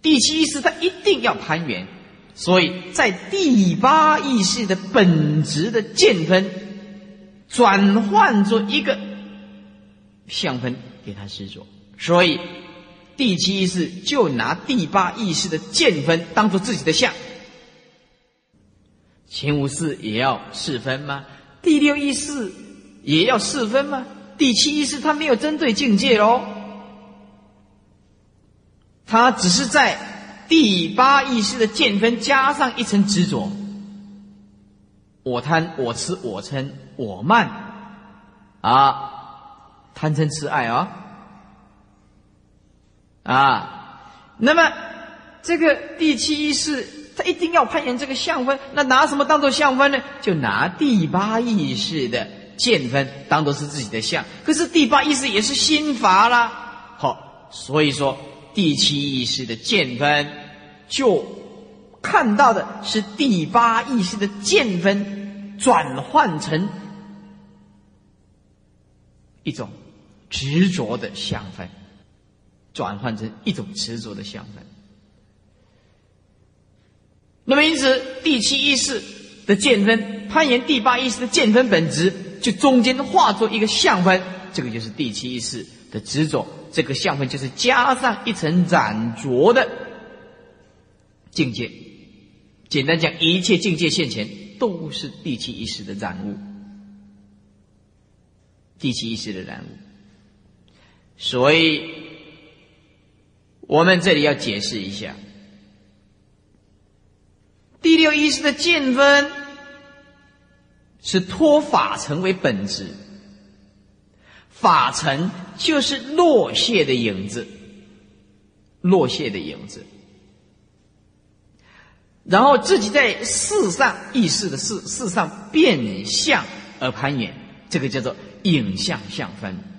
第七意识它一定要攀缘，所以在第八意识的本质的见分，转换做一个相分给他施作，所以第七意识就拿第八意识的见分当做自己的相。前五识也要四分吗？第六意识也要四分吗？第七意识，它没有针对境界喽，它只是在第八意识的见分加上一层执着。我贪，我痴，我嗔，我慢，啊，贪嗔痴爱啊，啊，那么这个第七意识，他一定要攀岩这个相分，那拿什么当做相分呢？就拿第八意识的。见分当做是自己的相，可是第八意识也是心法啦。好，所以说第七意识的见分，就看到的是第八意识的见分转换成一种执着的相分，转换成一种执着的相分。那么因此，第七意识的见分攀岩第八意识的见分本质。就中间化作一个相分，这个就是第七意识的执着。这个相分就是加上一层染着的境界。简单讲，一切境界现前都是第七意识的染物，第七意识的染物。所以，我们这里要解释一下第六意识的见分。是脱法成为本质，法尘就是落谢的影子，落谢的影子。然后自己在世上意识的世世上变相而攀缘，这个叫做影像相分。